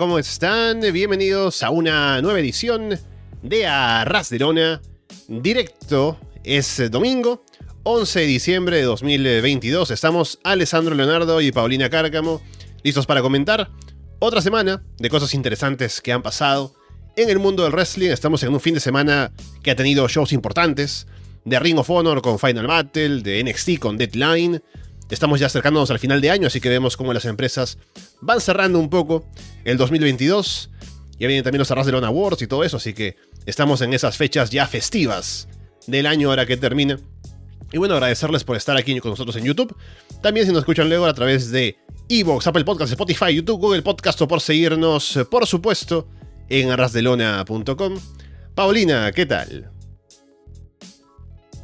¿cómo están? Bienvenidos a una nueva edición de Arras de Lona. Directo, es domingo, 11 de diciembre de 2022. Estamos Alessandro Leonardo y Paulina Cárcamo, listos para comentar otra semana de cosas interesantes que han pasado en el mundo del wrestling. Estamos en un fin de semana que ha tenido shows importantes, de Ring of Honor con Final Battle, de NXT con Deadline, Estamos ya acercándonos al final de año, así que vemos cómo las empresas van cerrando un poco el 2022. Ya vienen también los Arras de Lona Awards y todo eso, así que estamos en esas fechas ya festivas del año ahora que termina. Y bueno, agradecerles por estar aquí con nosotros en YouTube. También si nos escuchan luego a través de Evox, Apple Podcasts, Spotify, YouTube, Google Podcast o por seguirnos, por supuesto, en arrasdelona.com. Paulina, ¿qué tal?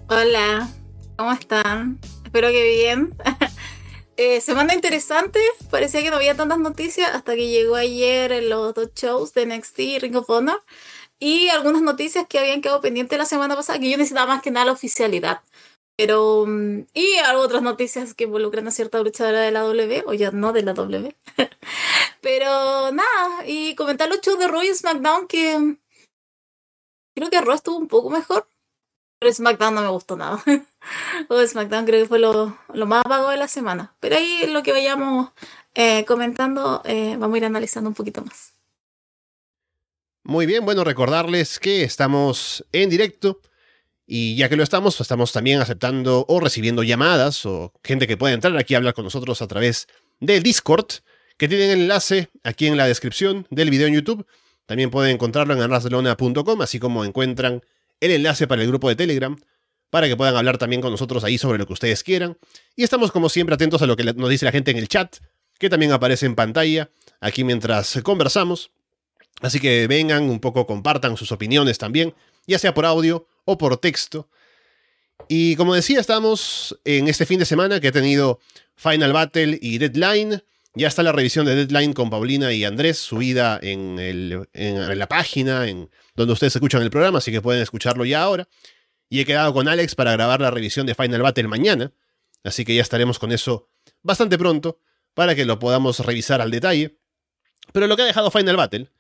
Hola, ¿cómo están? Espero que bien. eh, semana interesante, parecía que no había tantas noticias hasta que llegó ayer en los dos shows de NXT y Ring of Honor. Y algunas noticias que habían quedado pendientes la semana pasada, que yo necesitaba más que nada la oficialidad. Pero, mm, y otras noticias que involucran a cierta luchadora de la W, o ya no de la W. Pero nada, y comentar los shows de y SmackDown que mm, creo que Raw estuvo un poco mejor, pero SmackDown no me gustó nada. o SmackDown creo que fue lo, más vago de la semana. Pero ahí lo que vayamos eh, comentando, eh, vamos a ir analizando un poquito más. Muy bien, bueno, recordarles que estamos en directo. Y ya que lo estamos, pues estamos también aceptando o recibiendo llamadas o gente que puede entrar aquí a hablar con nosotros a través del Discord, que tienen el enlace aquí en la descripción del video en YouTube. También pueden encontrarlo en arrasdelona.com, así como encuentran el enlace para el grupo de Telegram, para que puedan hablar también con nosotros ahí sobre lo que ustedes quieran. Y estamos como siempre atentos a lo que nos dice la gente en el chat, que también aparece en pantalla aquí mientras conversamos. Así que vengan un poco, compartan sus opiniones también, ya sea por audio o por texto. Y como decía, estamos en este fin de semana que ha tenido Final Battle y Deadline. Ya está la revisión de Deadline con Paulina y Andrés subida en, en la página, en donde ustedes escuchan el programa, así que pueden escucharlo ya ahora. Y he quedado con Alex para grabar la revisión de Final Battle mañana, así que ya estaremos con eso bastante pronto para que lo podamos revisar al detalle. Pero lo que ha dejado Final Battle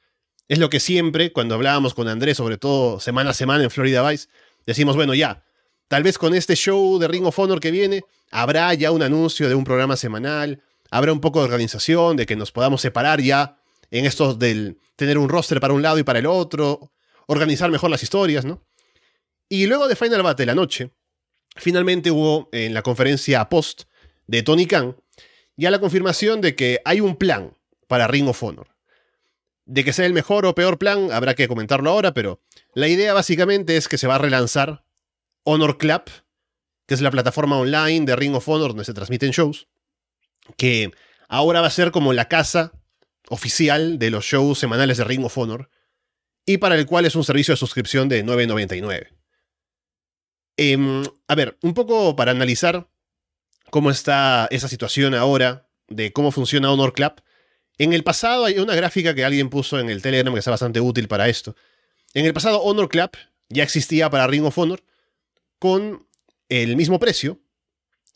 es lo que siempre, cuando hablábamos con Andrés, sobre todo semana a semana en Florida Vice, decimos, bueno, ya, tal vez con este show de Ring of Honor que viene, habrá ya un anuncio de un programa semanal, habrá un poco de organización, de que nos podamos separar ya en esto del tener un roster para un lado y para el otro, organizar mejor las historias, ¿no? Y luego de Final Battle la noche, finalmente hubo en la conferencia post de Tony Khan ya la confirmación de que hay un plan para Ring of Honor. De que sea el mejor o peor plan, habrá que comentarlo ahora, pero la idea básicamente es que se va a relanzar Honor Club, que es la plataforma online de Ring of Honor donde se transmiten shows, que ahora va a ser como la casa oficial de los shows semanales de Ring of Honor, y para el cual es un servicio de suscripción de 9.99. Em, a ver, un poco para analizar cómo está esa situación ahora, de cómo funciona Honor Club. En el pasado hay una gráfica que alguien puso en el Telegram que está bastante útil para esto. En el pasado Honor Club ya existía para Ring of Honor con el mismo precio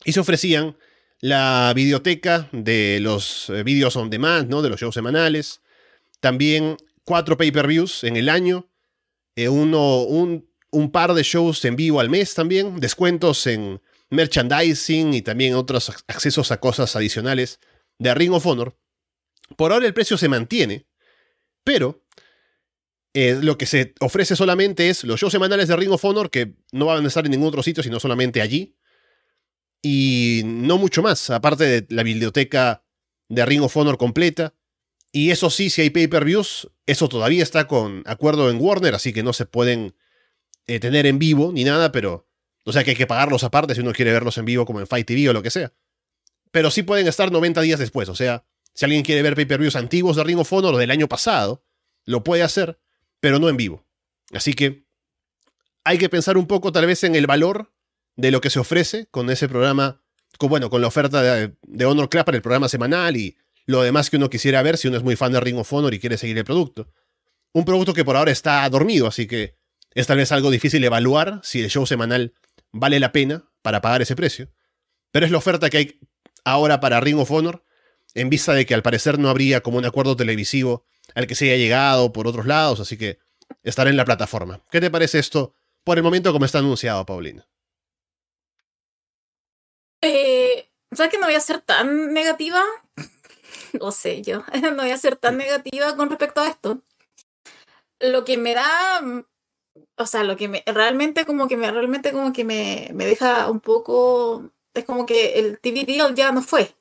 y se ofrecían la videoteca de los eh, vídeos on demand, ¿no? de los shows semanales, también cuatro pay-per-views en el año, eh, uno, un, un, par de shows en vivo al mes también, descuentos en merchandising y también otros accesos a cosas adicionales de Ring of Honor. Por ahora el precio se mantiene, pero eh, lo que se ofrece solamente es los shows semanales de Ring of Honor que no van a estar en ningún otro sitio, sino solamente allí. Y no mucho más, aparte de la biblioteca de Ring of Honor completa, y eso sí, si hay pay-per-views, eso todavía está con acuerdo en Warner, así que no se pueden eh, tener en vivo ni nada, pero... O sea que hay que pagarlos aparte si uno quiere verlos en vivo como en Fight TV o lo que sea. Pero sí pueden estar 90 días después, o sea, si alguien quiere ver pay-per-views antiguos de Ring of Honor del año pasado, lo puede hacer, pero no en vivo. Así que hay que pensar un poco tal vez en el valor de lo que se ofrece con ese programa, con, bueno, con la oferta de, Honor Club para el programa semanal y lo demás que uno quisiera ver si uno es muy fan de Ring of Honor y quiere seguir el producto. Un producto que por ahora está dormido, así que es tal vez algo difícil evaluar si el show semanal vale la pena para pagar ese precio. Pero es la oferta que hay ahora para Ring of Honor en vista de que al parecer no habría como un acuerdo televisivo al que se haya llegado por otros lados, así que estará en la plataforma. ¿Qué te parece esto por el momento como está anunciado, Paulina? Eh, ¿Sabes que no voy a ser tan negativa? no sé, yo no voy a ser tan negativa con respecto a esto. Lo que me da, o sea, lo que me realmente como que me realmente como que me, me deja un poco, es como que el TV deal ya no fue.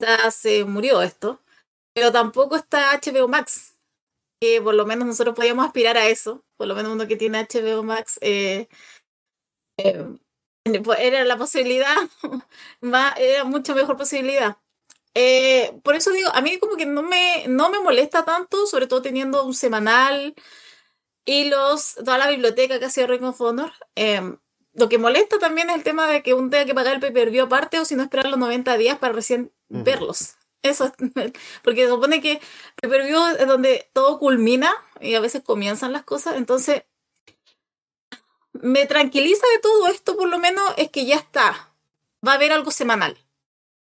Ya se murió esto. Pero tampoco está HBO Max. Que por lo menos nosotros podíamos aspirar a eso. Por lo menos uno que tiene HBO Max. Eh, eh, era la posibilidad, era mucho mejor posibilidad. Eh, por eso digo, a mí como que no me, no me molesta tanto, sobre todo teniendo un semanal y los, toda la biblioteca que hacía Ring of Honor. Em, lo que molesta también es el tema de que uno tenga que pagar el pay-per-view aparte o si no esperar los 90 días para recién verlos. Eso, porque se supone que pay-per-view es donde todo culmina y a veces comienzan las cosas. Entonces, me tranquiliza de todo esto, por lo menos, es que ya está. Va a haber algo semanal.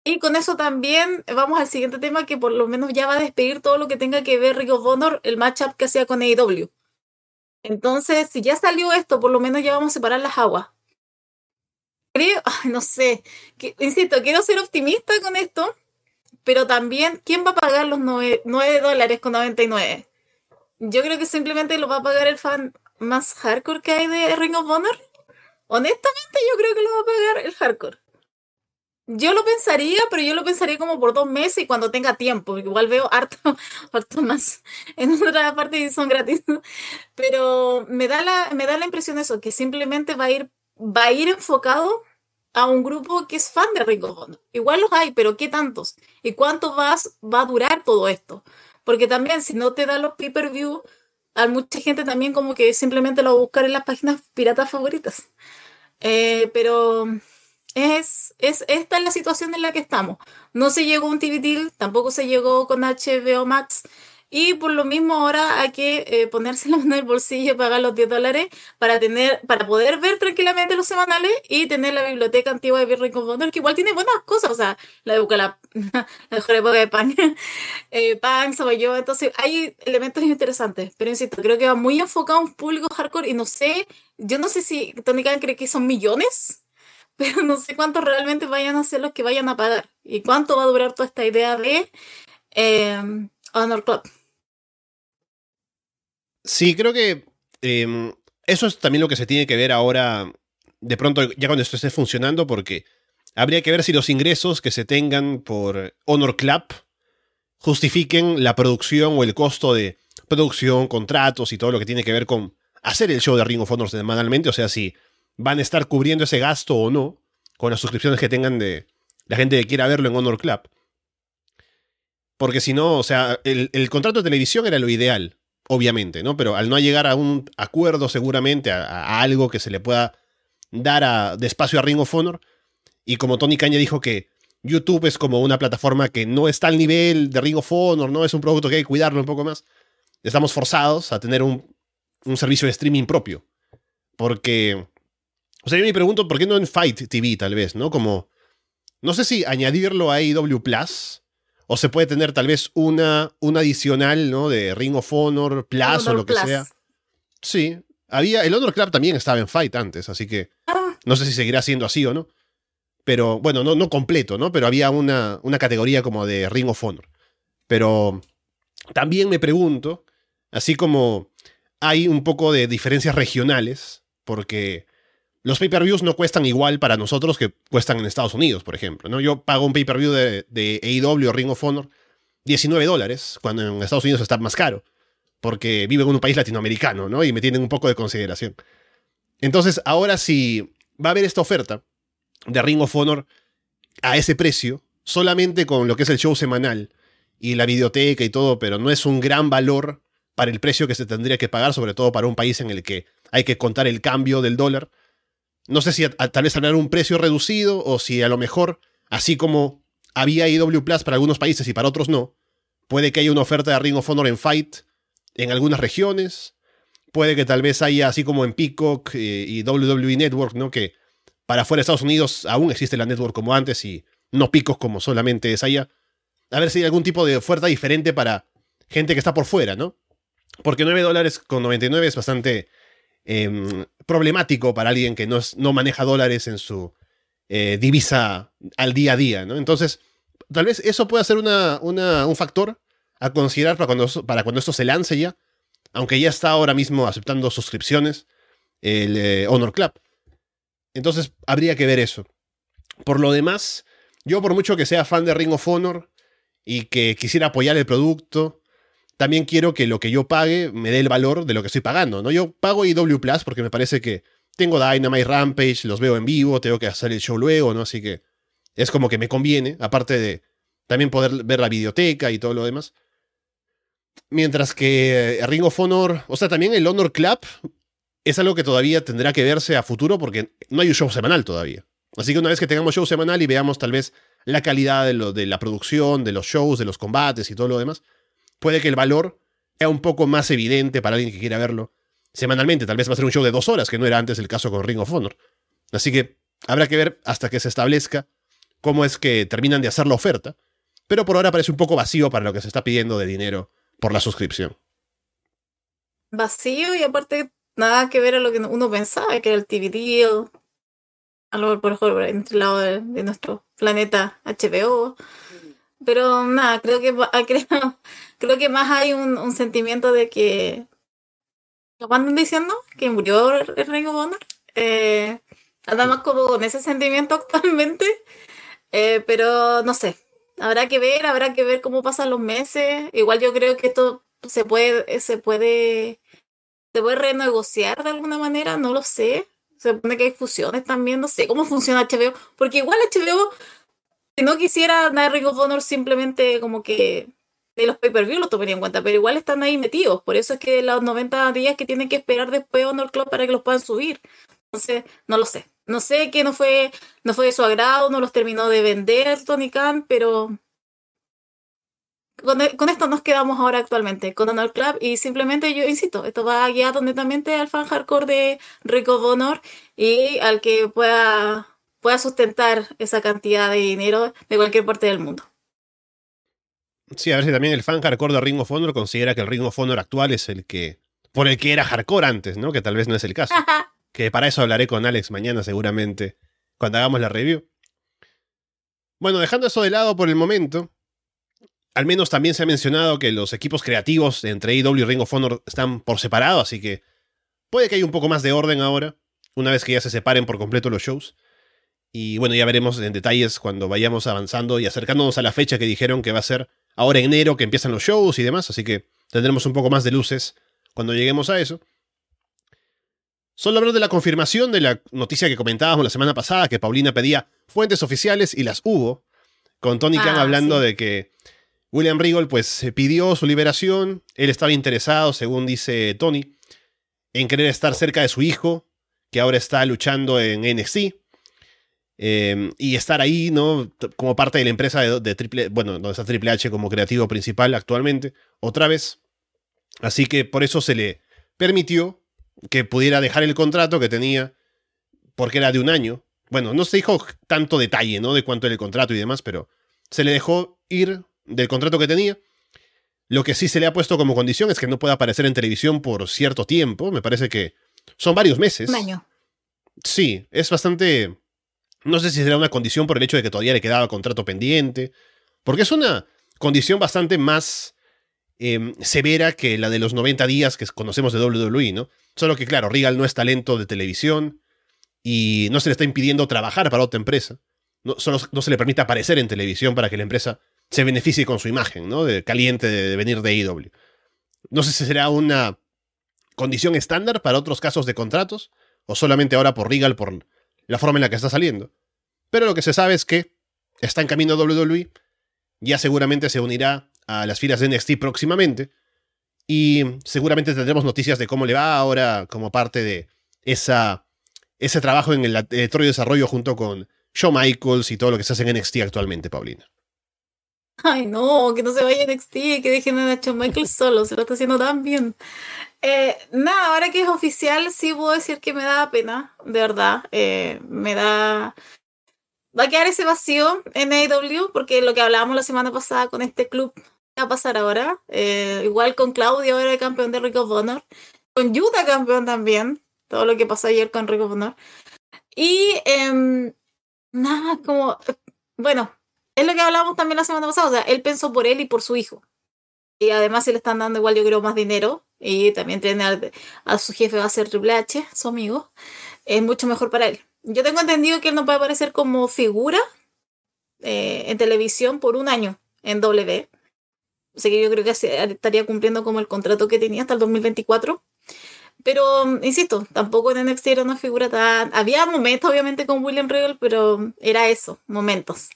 Y con eso también vamos al siguiente tema que por lo menos ya va a despedir todo lo que tenga que ver Rick of Honor, el matchup que hacía con AEW. Entonces, si ya salió esto, por lo menos ya vamos a separar las aguas. Creo, no sé, que, insisto, quiero ser optimista con esto, pero también, ¿quién va a pagar los 9, 9 dólares con 99? Yo creo que simplemente lo va a pagar el fan más hardcore que hay de Ring of Honor. Honestamente, yo creo que lo va a pagar el hardcore. Yo lo pensaría, pero yo lo pensaría como por dos meses y cuando tenga tiempo. Igual veo harto, harto más en otra parte y son gratis. Pero me da la, me da la impresión eso, que simplemente va a ir, va a ir enfocado a un grupo que es fan de Ring of Honor. Igual los hay, pero ¿qué tantos? ¿Y cuánto vas, va a durar todo esto? Porque también si no te da los pay-per-view, a mucha gente también como que simplemente lo va buscar en las páginas piratas favoritas. Eh, pero es, es, esta es la situación en la que estamos. No se llegó un TV deal, tampoco se llegó con HBO Max. Y por lo mismo ahora hay que eh, ponerse la mano en el bolsillo y pagar los 10 dólares para tener, para poder ver tranquilamente los semanales y tener la biblioteca antigua de Birring Honor, que igual tiene buenas cosas, o sea, la de la, la mejor época de Pan, eh, Pan, yo, entonces hay elementos interesantes, pero insisto, creo que va muy enfocado a un público hardcore y no sé, yo no sé si Tony Khan cree que son millones, pero no sé cuántos realmente vayan a ser los que vayan a pagar y cuánto va a durar toda esta idea de eh, Honor Club. Sí, creo que em, eso es también lo que se tiene que ver ahora, de pronto, ya cuando esto esté funcionando, porque habría que ver si los ingresos que se tengan por Honor Club justifiquen la producción o el costo de producción, contratos y todo lo que tiene que ver con hacer el show de Ring of Honor semanalmente, o sea, si van a estar cubriendo ese gasto o no con las suscripciones que tengan de la gente que quiera verlo en Honor Club. Porque si no, o sea, el, el contrato de televisión era lo ideal obviamente, ¿no? Pero al no llegar a un acuerdo seguramente, a, algo que se le pueda dar a, de a Ring of Honor, y como Tony Caña dijo que YouTube es como una plataforma que no está al nivel de Ring of Honor, ¿no? Es un producto que hay que cuidarlo un poco más. Estamos forzados a tener un, un servicio de streaming propio. Porque, o sea, yo me pregunto, ¿por qué no en Fight TV tal vez, ¿no? Como, no sé si añadirlo a AEW Plus o se puede tener tal vez una, una adicional, ¿no? De Ring of Honor, Plus o lo que sea. Sí. Había. El Honor Club también estaba en Fight antes, así que. Ah. No sé si seguirá siendo así o no. Pero, bueno, no, no completo, ¿no? Pero había una, una categoría como de Ring of Honor. Pero también me pregunto, así como hay un poco de diferencias regionales, porque los pay-per-views no cuestan igual para nosotros que cuestan en Estados Unidos, por ejemplo. ¿no? Yo pago un pay-per-view de, de AEW o Ring of Honor 19 dólares, cuando en Estados Unidos está más caro, porque vivo en un país latinoamericano, ¿no? Y me tienen un poco de consideración. Entonces, ahora si va a haber esta oferta de Ring of Honor a ese precio, solamente con lo que es el show semanal y la videoteca y todo, pero no es un gran valor para el precio que se tendría que pagar, sobre todo para un país en el que hay que contar el cambio del dólar no sé si tal vez hablar un precio reducido o si a lo mejor, así como había IW Plus para algunos países y para otros no, puede que haya una oferta de Ring of Honor en Fight en algunas regiones. Puede que tal vez haya, así como en Peacock eh, y WWE Network, ¿no? Que para fuera de Estados Unidos aún existe la network como antes y no Peacock como solamente es allá. a ver si hay algún tipo de oferta diferente para gente que está por fuera, ¿no? Porque 9 dólares con 99 es bastante em, problemático para alguien que no, no maneja dólares en su eh, divisa al día a día, ¿no? Entonces, tal vez eso pueda ser un factor a considerar para cuando, para cuando esto se lance ya, aunque ya está ahora mismo aceptando suscripciones, el eh, Honor Club. Entonces, habría que ver eso. Por lo demás, yo por mucho que sea fan de Ring of Honor y que quisiera apoyar el producto, también quiero que lo que yo pague me dé el valor de lo que estoy pagando, ¿no? Yo pago IW Plus porque me parece que tengo Dynamite Rampage, los veo en vivo, tengo que hacer el show luego, ¿no? Así que es como que me conviene, aparte de también poder ver la videoteca y todo lo demás. Mientras que Ring of Honor, o sea, también el Honor Club es algo que todavía tendrá que verse a futuro porque no hay un show semanal todavía. Así que una vez que tengamos show semanal y veamos tal vez la calidad de, lo, de la producción, de los shows, de los combates y todo lo demás, puede que el valor sea un poco más evidente para alguien que quiera verlo semanalmente. Tal vez va a ser un show de dos horas, que no era antes el caso con Ring of Honor. Así que habrá que ver hasta que se establezca cómo es que terminan de hacer la oferta. Pero por ahora parece un poco vacío para lo que se está pidiendo de dinero por la suscripción. Vacío y aparte nada que ver a lo que uno pensaba, que era el TV deal, algo por ejemplo entre el lado de, nuestro planeta HBO. Pero nada, creo que creo, creo que más hay un, sentimiento de que ¿Cómo andan diciendo? Que murió el of Honor. Eh, anda más como con ese sentimiento actualmente. Eh, pero no sé, habrá que ver, habrá que ver cómo pasan los meses. Igual yo creo que esto se puede, se puede, se puede renegociar de alguna manera, no lo sé. Se supone que hay fusiones también, no sé cómo funciona HBO, porque igual HBO, si no quisiera dar Ring of Honor simplemente como que de los pay-per-view lo tomaría en cuenta, pero igual están ahí metidos, por eso es que los 90 días que tienen que esperar después Honor Club para que los puedan subir. Entonces, no lo sé. No sé que no fue, no fue de su agrado, no los terminó de vender Tony Khan, pero con, esto nos quedamos ahora actualmente, con Honor Club, y simplemente yo insisto, esto va guiado netamente al fan hardcore de Rico Honor y al que pueda, pueda sustentar esa cantidad de dinero de cualquier parte del mundo. Sí, a ver si también el fan hardcore de Ring of Honor considera que el Ring of Honor actual es el que. por el que era hardcore antes, ¿no? Que tal vez no es el caso. que para eso hablaré con Alex mañana seguramente, cuando hagamos la review. Bueno, dejando eso de lado por el momento, al menos también se ha mencionado que los equipos creativos entre AEW y Ring of Honor están por separado, así que puede que haya un poco más de orden ahora, una vez que ya se separen por completo los shows. Y bueno, ya veremos en detalles cuando vayamos avanzando y acercándonos a la fecha que dijeron que va a ser ahora en enero que empiezan los shows y demás, así que tendremos un poco más de luces cuando lleguemos a eso. Solo hablar de la confirmación de la noticia que comentábamos la semana pasada, que Paulina pedía fuentes oficiales y las hubo, con Tony Khan ah, hablando de que William Regal pues pidió su liberación, él estaba interesado, según dice Tony, en querer estar cerca de su hijo, que ahora está luchando en NXT, em, y estar ahí, ¿no? Como parte de la empresa de, Triple, bueno, donde está Triple H como creativo principal actualmente, otra vez. Así que por eso se le permitió que pudiera dejar el contrato que tenía, porque era de un año. Bueno, no se dijo tanto detalle, ¿no? De cuánto era el contrato y demás, pero se le dejó ir del contrato que tenía. Lo que sí se le ha puesto como condición es que no pueda aparecer en televisión por cierto tiempo. Me parece que son varios meses. Un año. Sí, es bastante... No sé si será una condición por el hecho de que todavía le quedaba contrato pendiente. Porque es una condición bastante más em, severa que la de los 90 días que conocemos de WWE, ¿no? Solo que, claro, Regal no es talento de televisión y no se le está impidiendo trabajar para otra empresa. No, solo no se le permite aparecer en televisión para que la empresa se beneficie con su imagen, ¿no? De caliente de, venir de IW. No sé si será una condición estándar para otros casos de contratos o solamente ahora por Regal por la forma en la que está saliendo. Pero lo que se sabe es que está en camino WWE, ya seguramente se unirá a las filas de NXT próximamente y seguramente tendremos noticias de cómo le va ahora como parte de esa, ese trabajo en el laboratorio de desarrollo junto con Shawn Michaels y todo lo que se hace en NXT actualmente, Paulina. Ay, no, que no se vaya NXT, que dejen a Shawn Michaels solo, se lo está haciendo tan bien. Eh, nada, ahora que es oficial, sí puedo decir que me da pena, de verdad. Eh, me da. va a quedar ese vacío en AEW, porque lo que hablábamos la semana pasada con este club va a pasar ahora. Eh, igual con Claudio, ahora el campeón de Rick of Honor. Con Yuta campeón también. Todo lo que pasó ayer con Rick of Honor. Y em, nada, como. Bueno, es lo que hablábamos también la semana pasada. O sea, él pensó por él y por su hijo. Y además se le están dando igual, yo creo, más dinero. Y también tiene a, su jefe, va a ser Triple H, su amigo. Es mucho mejor para él. Yo tengo entendido que él no puede aparecer como figura eh, en televisión por un año en W. Sea que yo creo que estaría cumpliendo como el contrato que tenía hasta el 2024. Pero, insisto, tampoco en NXT era una figura tan... Había momentos, obviamente, con William Regal, pero era eso, momentos.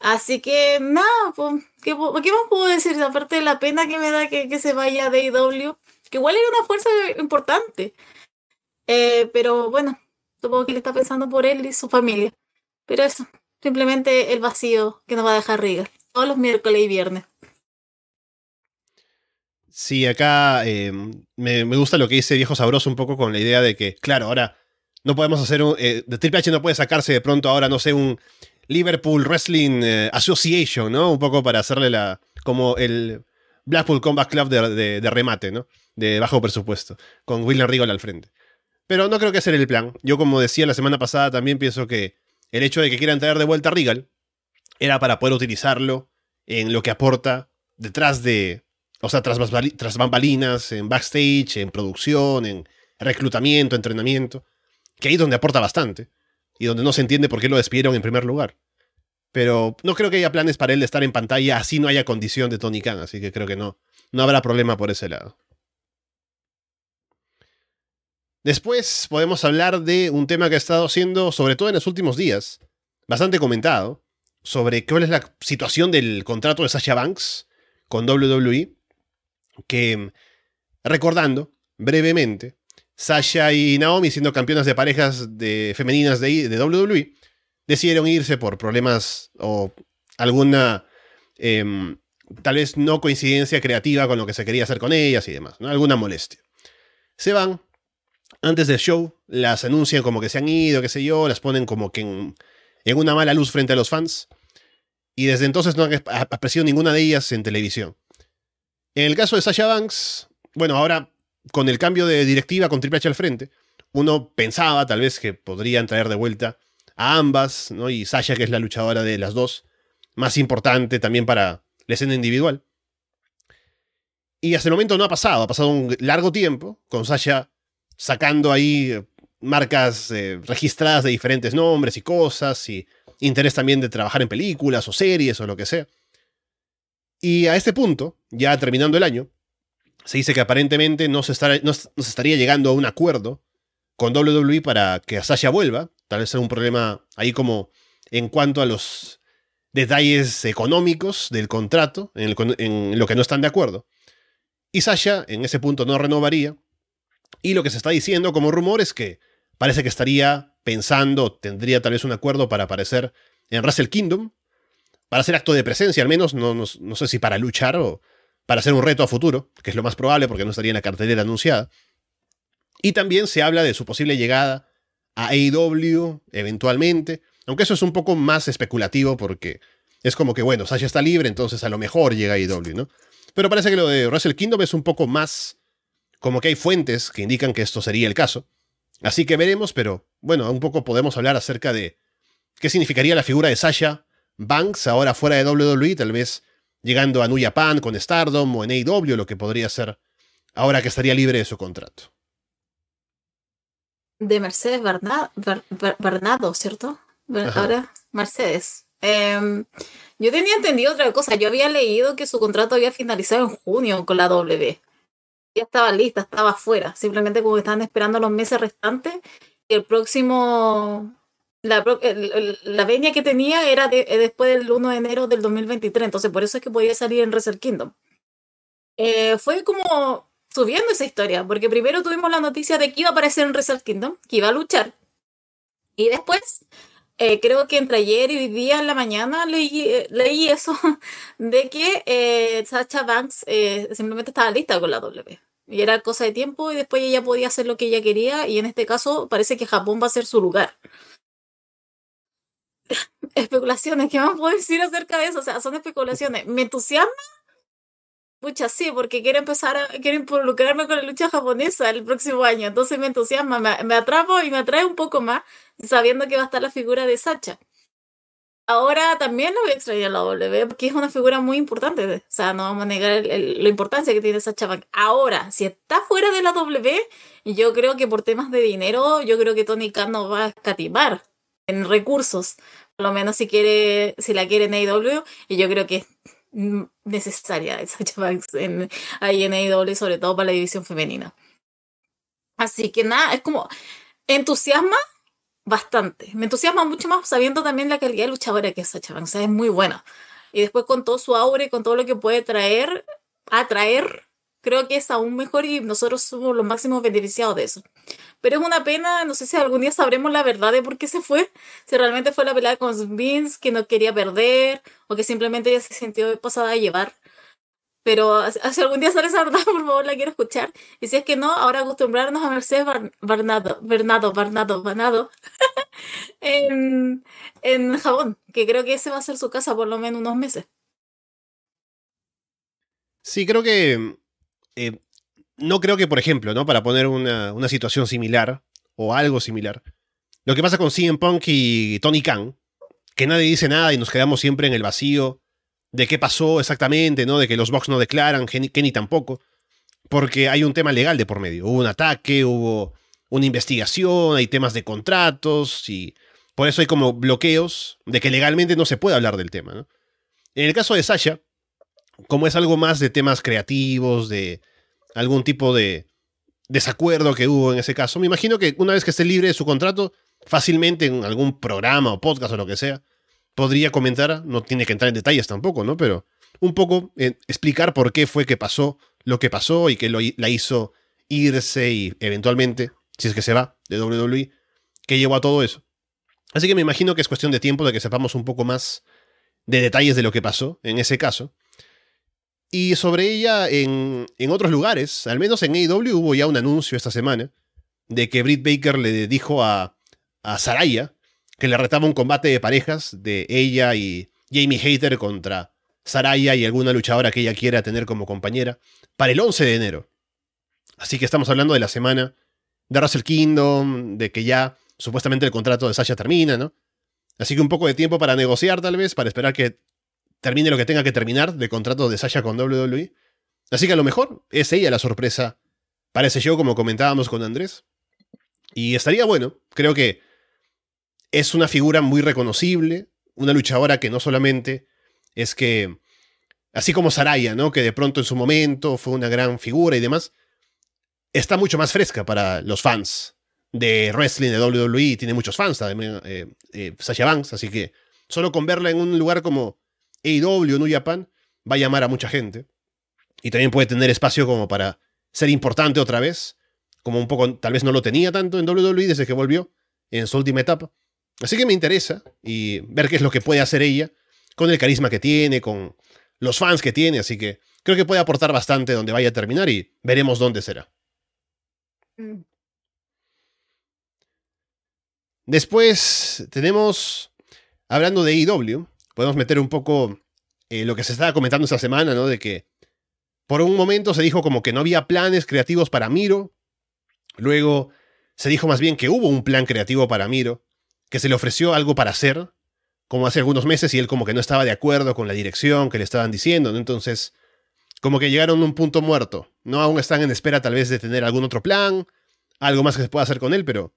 Así que, nada, pues, ¿qué, ¿qué, más puedo decir? Aparte de la pena que me da que, se vaya de IW, que igual era una fuerza importante. Eh, pero bueno, supongo que le está pensando por él y su familia. Pero eso, simplemente el vacío que nos va a dejar Regal. Todos los miércoles y viernes. Sí, acá eh, me, gusta lo que dice Viejo Sabroso un poco con la idea de que, claro, ahora no podemos hacer un... Eh, Triple H no puede sacarse de pronto ahora, no sé, un Liverpool Wrestling eh, Association, ¿no? Un poco para hacerle la... como el Blackpool Combat Club de, remate, ¿no? De bajo presupuesto, con William Regal al frente. Pero no creo que ese era el plan. Yo, como decía la semana pasada, también pienso que el hecho de que quieran traer de vuelta a Regal era para poder utilizarlo en lo que aporta detrás de o sea, tras, tras bambalinas, en backstage, en producción, en reclutamiento, entrenamiento. Que ahí es donde aporta bastante. Y donde no se entiende por qué lo despidieron en primer lugar. Pero no creo que haya planes para él de estar en pantalla así no haya condición de Tony Khan. Así que creo que no. No habrá problema por ese lado. Después podemos hablar de un tema que ha estado siendo, sobre todo en los últimos días, bastante comentado, sobre cuál es la situación del contrato de Sasha Banks con WWE que, recordando brevemente, Sasha y Naomi, siendo campeonas de parejas de, femeninas de WWE, decidieron irse por problemas o alguna, em, tal vez no coincidencia creativa con lo que se quería hacer con ellas y demás, alguna molestia. Se van, antes del show, las anuncian como que se han ido, qué sé yo, las ponen como que en, en una mala luz frente a los fans, y desde entonces no han aparecido ninguna de ellas en televisión. En el caso de Sasha Banks, bueno, ahora con el cambio de directiva con Triple H al frente, uno pensaba tal vez que podrían traer de vuelta a ambas, ¿no? Y Sasha, que es la luchadora de las dos, más importante también para la escena individual. Y hasta el momento no ha pasado, ha pasado un largo tiempo con Sasha sacando ahí marcas eh, registradas de diferentes nombres y cosas, y interés también de trabajar en películas o series o lo que sea. Y a este punto, ya terminando el año, se dice que aparentemente no se, no, estaría llegando a un acuerdo con WWE para que Sasha vuelva. Tal vez sea un problema ahí como en cuanto a los detalles económicos del contrato, en, lo que no están de acuerdo. Y Sasha en ese punto no renovaría. Y lo que se está diciendo como rumor es que parece que estaría pensando, tendría tal vez un acuerdo para aparecer en Wrestle Kingdom, para hacer acto de presencia al menos, no, no, sé si para luchar o para hacer un reto a futuro, que es lo más probable porque no estaría en la cartelera anunciada. Y también se habla de su posible llegada a AEW eventualmente, aunque eso es un poco más especulativo porque es como que, bueno, Sasha está libre, entonces a lo mejor llega a AEW, ¿no? Pero parece que lo de Wrestle Kingdom es un poco más como que hay fuentes que indican que esto sería el caso. Así que veremos, pero bueno, un poco podemos hablar acerca de qué significaría la figura de Sasha Banks ahora fuera de WWE, tal vez llegando a New Japan con Stardom o en AEW, lo que podría ser ahora que estaría libre de su contrato. De Mercedes Bernardo, ¿cierto? Ahora Mercedes. Em, yo tenía entendido otra cosa. Yo había leído que su contrato había finalizado en junio con la W. Ya estaba lista, estaba fuera. Simplemente como que estaban esperando los meses restantes y el próximo la, la venia que tenía era eh, después del 1 de enero del 2023, entonces por eso es que podía salir en Wrestle Kingdom. Eh, fue como subiendo esa historia, porque primero tuvimos la noticia de que iba a aparecer en Wrestle Kingdom, que iba a luchar, y después, eh, creo que entre ayer y hoy día en la mañana leí, leí eso, de que Sacha Banks simplemente estaba lista con la W. Y era cosa de tiempo y después ella podía hacer lo que ella quería y en este caso parece que Japón va a ser su lugar. especulaciones, ¿qué más puedo decir acerca de eso? O sea, son especulaciones. ¿Me entusiasma? Pucha, sí, porque quiero empezar a, quiero involucrarme con la lucha japonesa el próximo año. Entonces me entusiasma, me, me atrapo y me atrae un poco más, sabiendo que va a estar la figura de Sacha. Ahora también lo voy a extrañar la W, porque es una figura muy importante. O sea, no vamos a negar la importancia que tiene Sacha Bank. Ahora, si está fuera de la W, yo creo que por temas de dinero, yo creo que Tony Khan no va a escatimar en recursos. Por lo menos si quiere, si la quiere en AEW, y yo creo que necesaria Sacha Banks en, ahí en AEW, sobre todo para la división femenina. Así que nada, es como entusiasma bastante. Me entusiasma mucho más sabiendo también la calidad de luchadora que es Sacha Banks. O sea, es muy buena. Y después con todo su aura y con todo lo que puede traer, atraer, creo que es aún mejor y nosotros somos los máximos beneficiados de eso. Pero es una pena, no sé si algún día sabremos la verdad de por qué se fue. Si realmente fue la pelea con Vince que no quería perder o que simplemente ella se sintió pasada a llevar. Pero si algún día sale esa verdad, por favor, la quiero escuchar. Y si es que no, ahora acostumbrarnos a Mercedes Bernardo, Bernardo, Bernardo, Bernardo en, en Japón, que creo que ese va a ser su casa por lo menos unos meses. Sí, creo que eh, no creo que, por ejemplo, ¿no? Para poner una, una, situación similar o algo similar, lo que pasa con CM Punk y Tony Khan, que nadie dice nada y nos quedamos siempre en el vacío de qué pasó exactamente, ¿no? De que los Bucks no declaran, Kenny tampoco, porque hay un tema legal de por medio. Hubo un ataque, hubo una investigación, hay temas de contratos y por eso hay como bloqueos de que legalmente no se puede hablar del tema. En el caso de Sasha, como es algo más de temas creativos, de algún tipo de desacuerdo que hubo en ese caso. Me imagino que una vez que esté libre de su contrato, fácilmente en algún programa o podcast o lo que sea, podría comentar, no tiene que entrar en detalles tampoco, ¿no? Pero un poco eh, explicar por qué fue que pasó lo que pasó y que lo, la hizo irse y eventualmente, si es que se va de WWE, que llevó a todo eso. Así que me imagino que es cuestión de tiempo de que sepamos un poco más de detalles de lo que pasó en ese caso. Y sobre ella en, en, otros lugares, al menos en AEW hubo ya un anuncio esta semana de que Britt Baker le dijo a, a Saraya que le retaba un combate de parejas de ella y Jamie Hater contra Saraya y alguna luchadora que ella quiera tener como compañera para el 11 de enero. Así que estamos hablando de la semana de Russell Kingdom, de que ya supuestamente el contrato de Sasha termina, ¿no? Así que un poco de tiempo para negociar tal vez, para esperar que termine lo que tenga que terminar de contrato de Sasha con WWE. Así que a lo mejor es ella la sorpresa para ese show, como comentábamos con Andrés. Y estaría bueno, creo que es una figura muy reconocible, una luchadora que no solamente es que, así como Saraya, ¿no? que de pronto en su momento fue una gran figura y demás, está mucho más fresca para los fans de wrestling de WWE, tiene muchos fans también, eh, eh, Sasha Banks, así que solo con verla en un lugar como AEW, New Japan, va a llamar a mucha gente. Y también puede tener espacio como para ser importante otra vez. Como un poco, tal vez no lo tenía tanto en WWE desde que volvió en su última etapa. Así que me interesa y ver qué es lo que puede hacer ella con el carisma que tiene, con los fans que tiene. Así que creo que puede aportar bastante donde vaya a terminar y veremos dónde será. Mm. Después tenemos, hablando de AEW, podemos meter un poco eh, lo que se estaba comentando esta semana, ¿no? De que por un momento se dijo como que no había planes creativos para Miro. Luego se dijo más bien que hubo un plan creativo para Miro, que se le ofreció algo para hacer, como hace algunos meses, y él como que no estaba de acuerdo con la dirección que le estaban diciendo, ¿no? Entonces, como que llegaron a un punto muerto, ¿no? Aún están en espera tal vez de tener algún otro plan, algo más que se pueda hacer con él, pero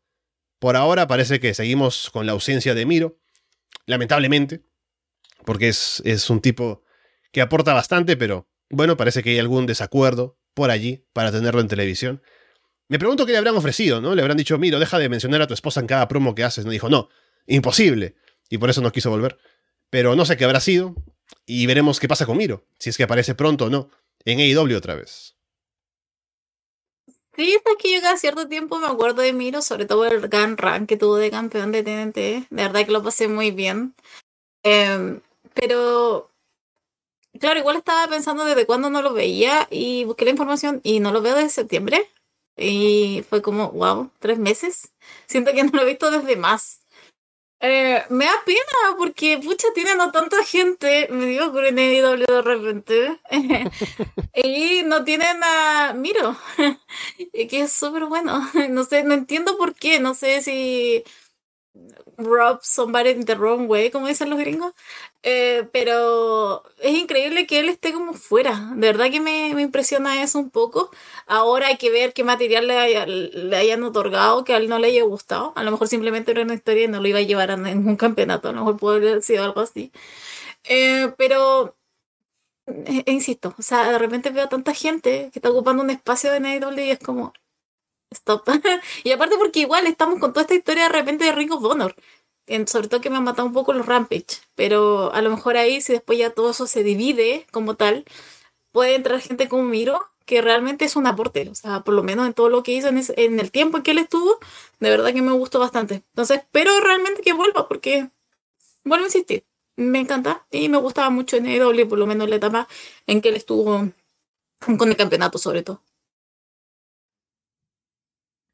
por ahora parece que seguimos con la ausencia de Miro, lamentablemente porque es, es un tipo que aporta bastante, pero bueno, parece que hay algún desacuerdo por allí para tenerlo en televisión. Me pregunto qué le habrán ofrecido, ¿no? Le habrán dicho, mira, deja de mencionar a tu esposa en cada promo que haces. No dijo, no, imposible. Y por eso no quiso volver. Pero no sé qué habrá sido. Y veremos qué pasa con Miro. Si es que aparece pronto o no. En AEW otra vez. Sí, es que yo cada cierto tiempo me acuerdo de Miro, sobre todo el gran rank que tuvo de campeón de TNT. De verdad que lo pasé muy bien. Eh, pero, claro, igual estaba pensando desde cuándo no lo veía y busqué la información y no lo veo desde septiembre. Y fue como, wow, tres meses. Siento que no lo he visto desde más. Eh, me da pena porque, pucha, tienen a tanta gente, me digo con NW de repente, y no tienen a Miro, que es súper bueno. No sé, no entiendo por qué, no sé si Rob somebody in the wrong way, como dicen los gringos. Eh, pero es increíble que él esté como fuera. De verdad que me, impresiona eso un poco. Ahora hay que ver qué material le, hayan otorgado que a él no le haya gustado. A lo mejor simplemente era una historia y no lo iba a llevar a ningún campeonato. A lo mejor puede haber sido algo así. Eh, pero, eh, insisto, o sea, de repente veo a tanta gente que está ocupando un espacio en AEW y es como, stop. y aparte porque igual estamos con toda esta historia de repente de Ring of Honor. Sobre todo que me han matado un poco los Rampage. Pero a lo mejor ahí, si después ya todo eso se divide como tal, puede entrar gente como Miro, que realmente es un aporte. O sea, por lo menos en todo lo que hizo en, el tiempo en que él estuvo, de verdad que me gustó bastante. Entonces, espero realmente que vuelva, porque vuelvo a insistir. Me encanta y me gustaba mucho en EW, por lo menos en la etapa en que él estuvo con el campeonato, sobre todo.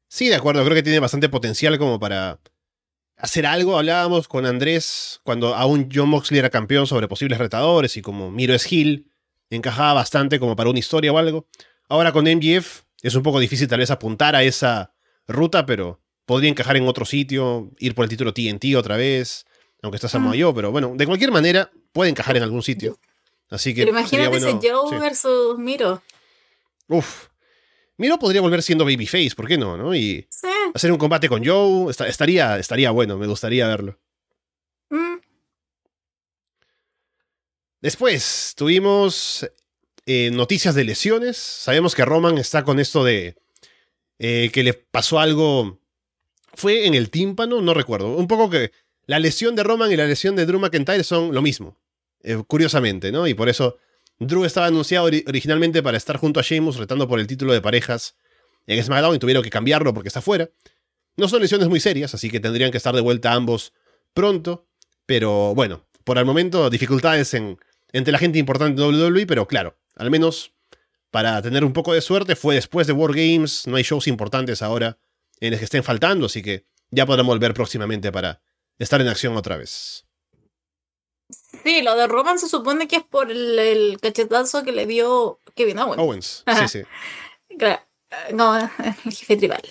Sí, de acuerdo, creo que tiene bastante potencial como para hacer algo. Hablábamos con Andrés cuando aún John Moxley era campeón sobre posibles retadores y como Miro es Hill, encajaba bastante como para una historia o algo. Ahora con MGF es un poco difícil tal vez apuntar a esa ruta, pero podría encajar en otro sitio, ir por el título TNT otra vez, aunque está Samoa mm. Joe, pero bueno, de cualquier manera puede encajar en algún sitio. Así que pero imagínate ese Joe versus Miro. Uf, Miro podría volver siendo Babyface, ¿por qué no? no? Y hacer un combate con Joe estaría, estaría bueno, me gustaría verlo. Mm. Después tuvimos eh, noticias de lesiones. Sabemos que Roman está con esto de eh, que le pasó algo. ¿Fue en el tímpano? No recuerdo. Un poco que la lesión de Roman y la lesión de Drew McIntyre son lo mismo. Eh, curiosamente, ¿no? Y por eso Drew estaba anunciado originalmente para estar junto a Sheamus retando por el título de parejas en SmackDown y tuvieron que cambiarlo porque está fuera. No son lesiones muy serias, así que tendrían que estar de vuelta ambos pronto. Pero bueno, por el momento dificultades en, entre la gente importante de WWE, pero claro, al menos para tener un poco de suerte fue después de War Games, no hay shows importantes ahora en los que estén faltando, así que ya podremos volver próximamente para estar en acción otra vez. Sí, lo de Roman se supone que es por el, cachetazo que le dio Kevin Owens. Owens, sí, sí. Claro. No, el jefe tribal.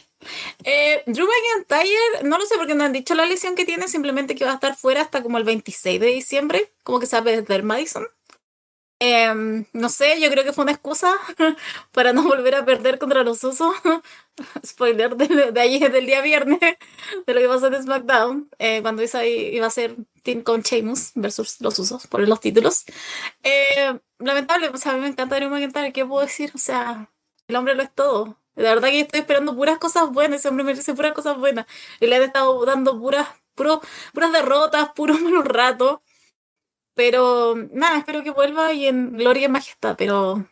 Eh, Drew McIntyre, no lo sé porque no han dicho la lesión que tiene, simplemente que va a estar fuera hasta como el 26 de diciembre, como que sabe desde el Madison. Em, no sé, yo creo que fue una excusa para no volver a perder contra los usos. Spoiler de, de ayer, del día viernes, de lo que pasó en SmackDown, eh, cuando iba a ser con Sheamus versus los usos por los títulos. Eh, lamentable, sea, a mí me encanta Drew McIntyre, ¿qué puedo decir? O sea, el hombre lo es todo. La verdad que estoy esperando puras cosas buenas, ese hombre merece puras cosas buenas. Y le han estado dando puras, puras derrotas, puros malos ratos. Pero nada, espero que vuelva y en gloria y majestad. Pero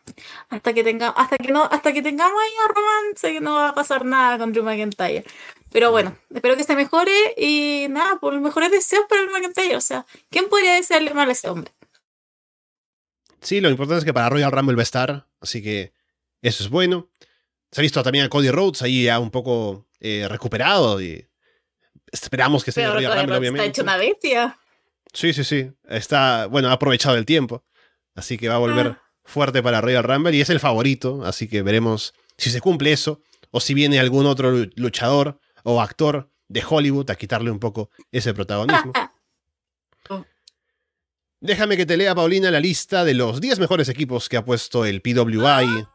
hasta que tenga, hasta que no, hasta que tengamos ahí a Roman, sé que no va a pasar nada con Drew McIntyre. Pero bueno, espero que se mejore y nada, por los mejores deseos para el McIntyre. O sea, ¿quién podría desearle mal a ese hombre? Sí, lo importante es que para Royal Rumble va a estar, así que eso es bueno. Se ha visto también a Cody Rhodes ahí ya un poco eh, recuperado y esperamos que esté en Royal Rumble, obviamente. Está hecho una bestia. Sí, sí, sí. Está, bueno, ha aprovechado el tiempo. Así que va a volver ah. fuerte para Royal Rumble y es el favorito. Así que veremos si se cumple eso o si viene algún otro luchador o actor de Hollywood a quitarle un poco ese protagonismo. Oh. Déjame que te lea, Paulina, la lista de los 10 mejores equipos que ha puesto el PWI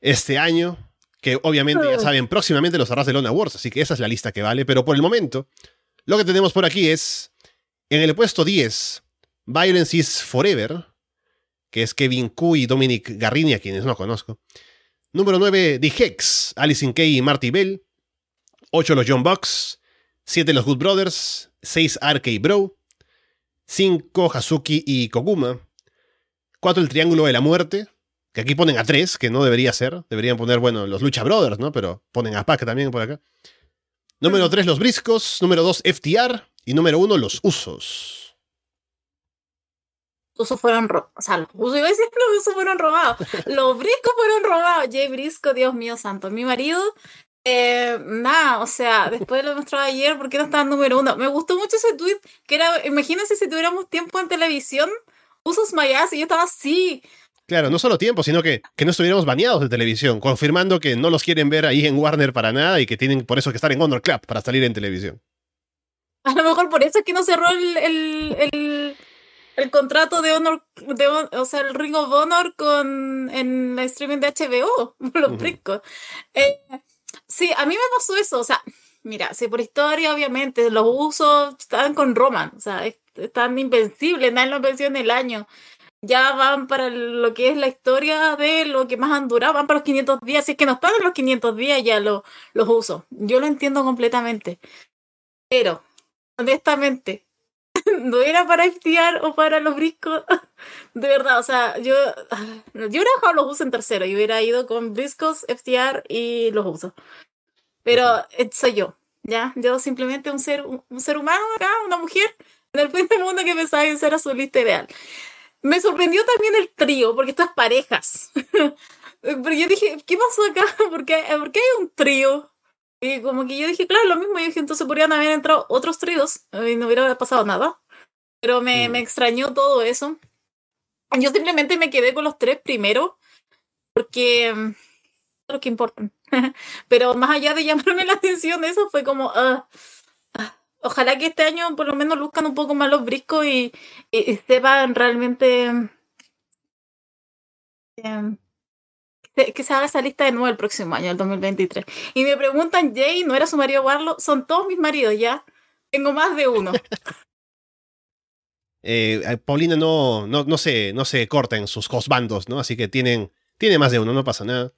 este año. Que obviamente ya saben, próximamente los harás de Lona Awards, así que esa es la lista que vale. Pero por el momento, lo que tenemos por aquí es en el puesto 10, Violence is Forever, que es Kevin Q y Dominic Garrini, a quienes no conozco. Número 9, The Hex, Alison Kay y Marty Bell. 8, los John Bucks. 7, los Good Brothers. 6, RK Bro. 5, Hazuki y Koguma. 4, el Triángulo de la Muerte, que aquí ponen a 3, que no debería ser. Deberían poner, bueno, los Lucha Brothers, ¿no? Pero ponen a Pac también por acá. Número 3, los Briscos. Número 2, FTR. Y número uno, los usos. Los usos fueron robados. O sea, los usos, iba a decir los usos fueron robados. los briscos fueron robados. Jay Brisco, Dios mío santo. Mi marido Eh, nada, o sea, después de lo mostrado ayer, ¿por qué no estaba número uno? Me gustó mucho ese tweet, que era, imagínense si tuviéramos tiempo en televisión, usos mayas, y yo estaba así. Claro, no solo tiempo, sino que, que no estuviéramos baneados de televisión, confirmando que no los quieren ver ahí en Warner para nada y que tienen por eso que estar en Honor Club para salir en televisión. A lo mejor por eso es que no cerró el, el, el, el contrato de Honor, de, o sea, el Ring of Honor con en el streaming de HBO, los uh eh, Sí, a mí me pasó eso, o sea, mira, si por historia obviamente los usos estaban con Roman, o sea, están invencibles, nadie lo venció en el año. Ya van para lo que es la historia de lo que más han durado, van para los 500 días, si es que no están en los 500 días ya lo, los usos. Yo lo entiendo completamente. Pero, honestamente, no era para estiar o para los briscos. De verdad, o sea, yo, yo hubiera dejado los usos en tercero y hubiera ido con briscos, FTR y los usos. Pero eh, soy yo, ¿ya? Yo simplemente un ser, un, ser humano acá, una mujer, en el fin del mundo que pensaba en ser a su lista ideal. Me sorprendió también el trío, porque estas parejas. Pero yo dije, ¿qué pasó acá? ¿Por qué, ¿Por qué hay un trío? Y como que yo dije, claro, lo mismo. Yo dije, entonces podrían haber entrado otros tríos y no hubiera pasado nada. Pero me, me extrañó todo eso. Yo simplemente me quedé con los tres primero porque mm, lo que importan. Pero más allá de llamarme la atención, eso fue como, ah, ojalá que este año por lo menos luzcan un poco más los briscos y, y, sepan realmente em, que se haga esa lista de nuevo el próximo año, el 2023. Y me preguntan, Jay, ¿no era su marido Warlock? Son todos mis maridos ya. Tengo más de uno. eh, Paulina no, no, no, se, no se corta en sus bandos, ¿no? Así que tienen, tiene más de uno, no pasa nada.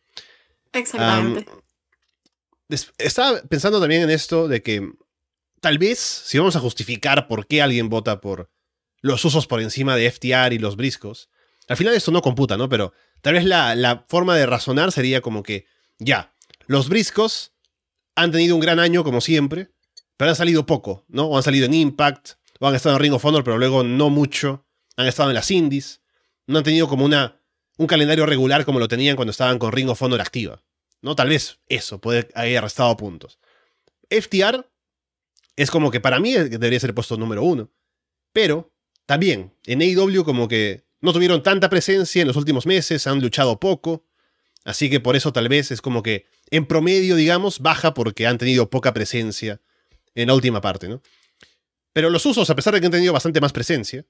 Exactamente. estaba pensando también en esto de que tal vez si vamos a justificar por qué alguien vota por los usos por encima de FTR y los briscos, al final esto no computa, ¿no? Pero tal vez la, la forma de razonar sería como que, ya, los briscos han tenido un gran año como siempre, pero han salido poco, ¿no? O han salido en Impact, o han estado en Ring of Honor, pero luego no mucho, han estado en las indies, no han tenido como una un calendario regular como lo tenían cuando estaban con Ring of Honor activa. ¿No? Tal vez eso puede haber restado puntos. FTR es como que para mí debería ser puesto número uno. Pero también en AEW como que no tuvieron tanta presencia en los últimos meses, han luchado poco. Así que por eso tal vez es como que en promedio, digamos, baja porque han tenido poca presencia en la última parte, ¿no? Pero los usos, a pesar de que han tenido bastante más presencia,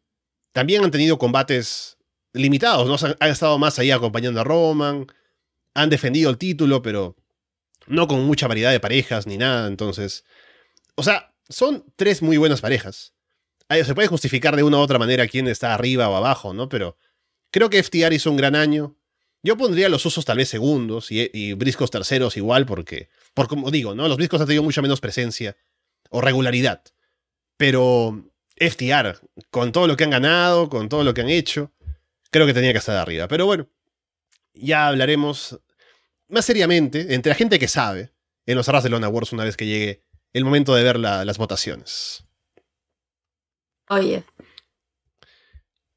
también han tenido combates limitados, ¿no? Han, estado más ahí acompañando a Roman, han defendido el título, pero no con mucha variedad de parejas ni nada, entonces... O sea, son tres muy buenas parejas. Se puede justificar de una u otra manera quién está arriba o abajo, ¿no? Pero creo que FTR hizo un gran año. Yo pondría los usos tal vez segundos y, briscos terceros igual, porque, por como digo, ¿no? Los briscos han tenido mucha menos presencia o regularidad. Pero FTR, con todo lo que han ganado, con todo lo que han hecho, creo que tenía que estar arriba. Pero bueno, ya hablaremos más seriamente entre la gente que sabe en los Arras de Lona Wars una vez que llegue el momento de ver las votaciones. Oye.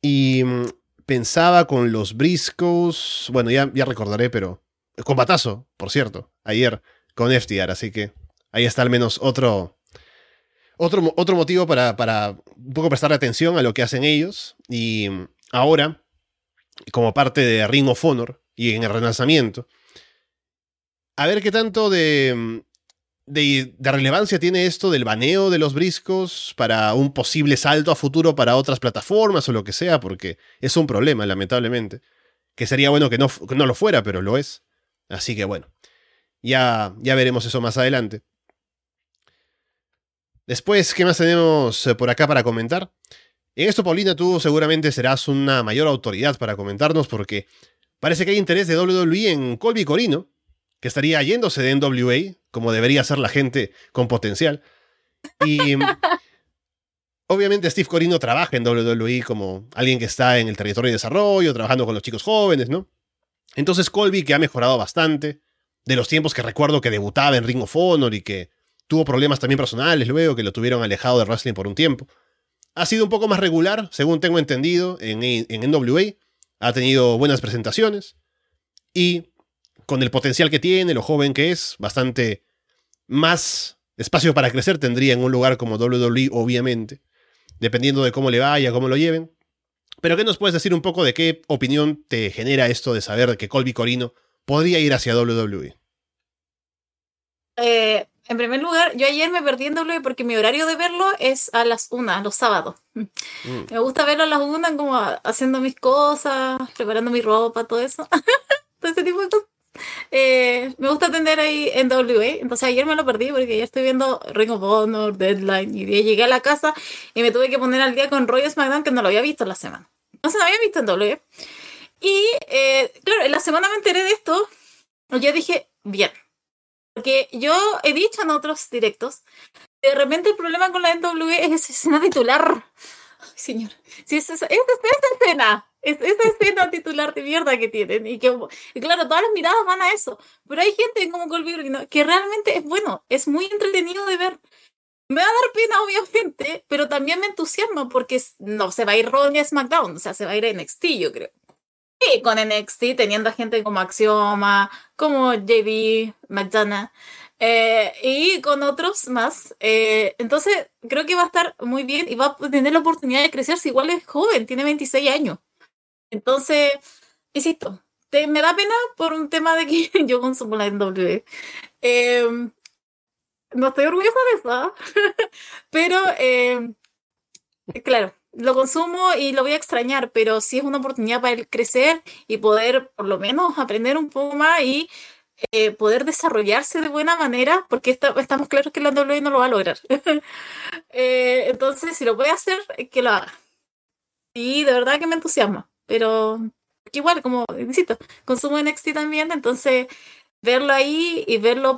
Y mm, pensaba con los Briscoes. Bueno, ya, ya recordaré, pero. Combatazo, por cierto, ayer con FTR, así que ahí está al menos otro. Otro, otro motivo para, para un poco prestar atención a lo que hacen ellos. Y mm, ahora, como parte de Ring of Honor y en el relanzamiento. A ver qué tanto de, de, relevancia tiene esto del baneo de los briscos para un posible salto a futuro para otras plataformas o lo que sea, porque es un problema, lamentablemente. Que sería bueno que no, no lo fuera, pero lo es. Así que bueno, ya, ya veremos eso más adelante. Después, ¿qué más tenemos eh, por acá para comentar? En esto, Paulina, tú seguramente serás una mayor autoridad para comentarnos porque parece que hay interés de WWE en Colby Corino, que estaría yéndose de NWA, como debería ser la gente con potencial. Y obviamente Steve Corino trabaja en WWE como alguien que está en el territorio de desarrollo, trabajando con los chicos jóvenes, ¿no? Entonces Colby, que ha mejorado bastante, de los tiempos que recuerdo que debutaba en Ring of Honor y que tuvo problemas también personales luego, que lo tuvieron alejado de wrestling por un tiempo. Ha sido un poco más regular, según tengo entendido, en, en NWA. Ha tenido buenas presentaciones. Y con el potencial que tiene, lo joven que es, bastante más espacio para crecer tendría en un lugar como WWE, obviamente, dependiendo de cómo le vaya, cómo lo lleven. Pero ¿qué nos puedes decir un poco de qué opinión te genera esto de saber que Colby Corino podría ir hacia WWE? Eh, en primer lugar, yo ayer me perdí en WWE porque mi horario de verlo es a las una, los sábados. Mm. Me gusta verlo a las una, como haciendo mis cosas, preparando mi ropa, todo eso. todo ese tipo de cosas. Eh, me gusta atender ahí en WWE. Entonces ayer me lo perdí porque ya estoy viendo Ring of Honor, Deadline. Y llegué a la casa y me tuve que poner al día con Roy SmackDown que no lo había visto en la semana. No se lo había visto en WWE. Y eh, claro, en la semana me enteré de esto. Yo dije, bien. Porque yo he dicho en otros directos, de repente el problema con la NWE es esa escena titular. Ay, señor. Si es esa, es esa escena es esa escena titular de mierda que tienen. Y que, claro, todas las miradas van a eso. Pero hay gente como Colby que realmente es bueno, es muy entretenido de ver. Me va a dar pena, obviamente, pero también me entusiasma porque no se va a ir Raw ni SmackDown, o sea, se va a ir a NXT, yo creo. Y con NXT teniendo a gente como Axioma, como JB, McDonough, eh, y con otros más. Eh, entonces, creo que va a estar muy bien y va a tener la oportunidad de crecer. Si igual es joven, tiene 26 años. Entonces, insisto, me da pena por un tema de que yo consumo la NW. Em, no estoy orgullosa de eso, ¿ah? pero em, claro, lo consumo y lo voy a extrañar, pero sí es una oportunidad para él crecer y poder por lo menos aprender un poco más y eh, poder desarrollarse de buena manera, porque estamos claros que la NW no lo va a lograr. Eh, entonces, si lo puede hacer, que lo haga. Y de verdad que me entusiasma pero igual, como insisto, consumo NXT también, entonces verlo ahí y verlo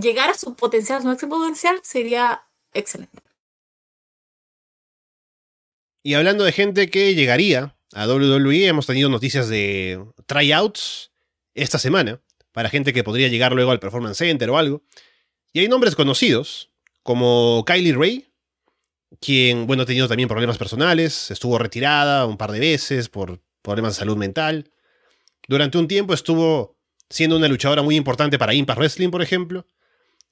llegar a su potencial, su máximo potencial, sería excelente. Y hablando de gente que llegaría a WWE, hemos tenido noticias de tryouts esta semana para gente que podría llegar luego al Performance Center o algo. Y hay nombres conocidos, como Kylie Ray, quien, bueno, ha tenido también problemas personales, estuvo retirada un par de veces por problemas de salud mental. Durante un tiempo estuvo siendo una luchadora muy importante para Impact Wrestling, por ejemplo.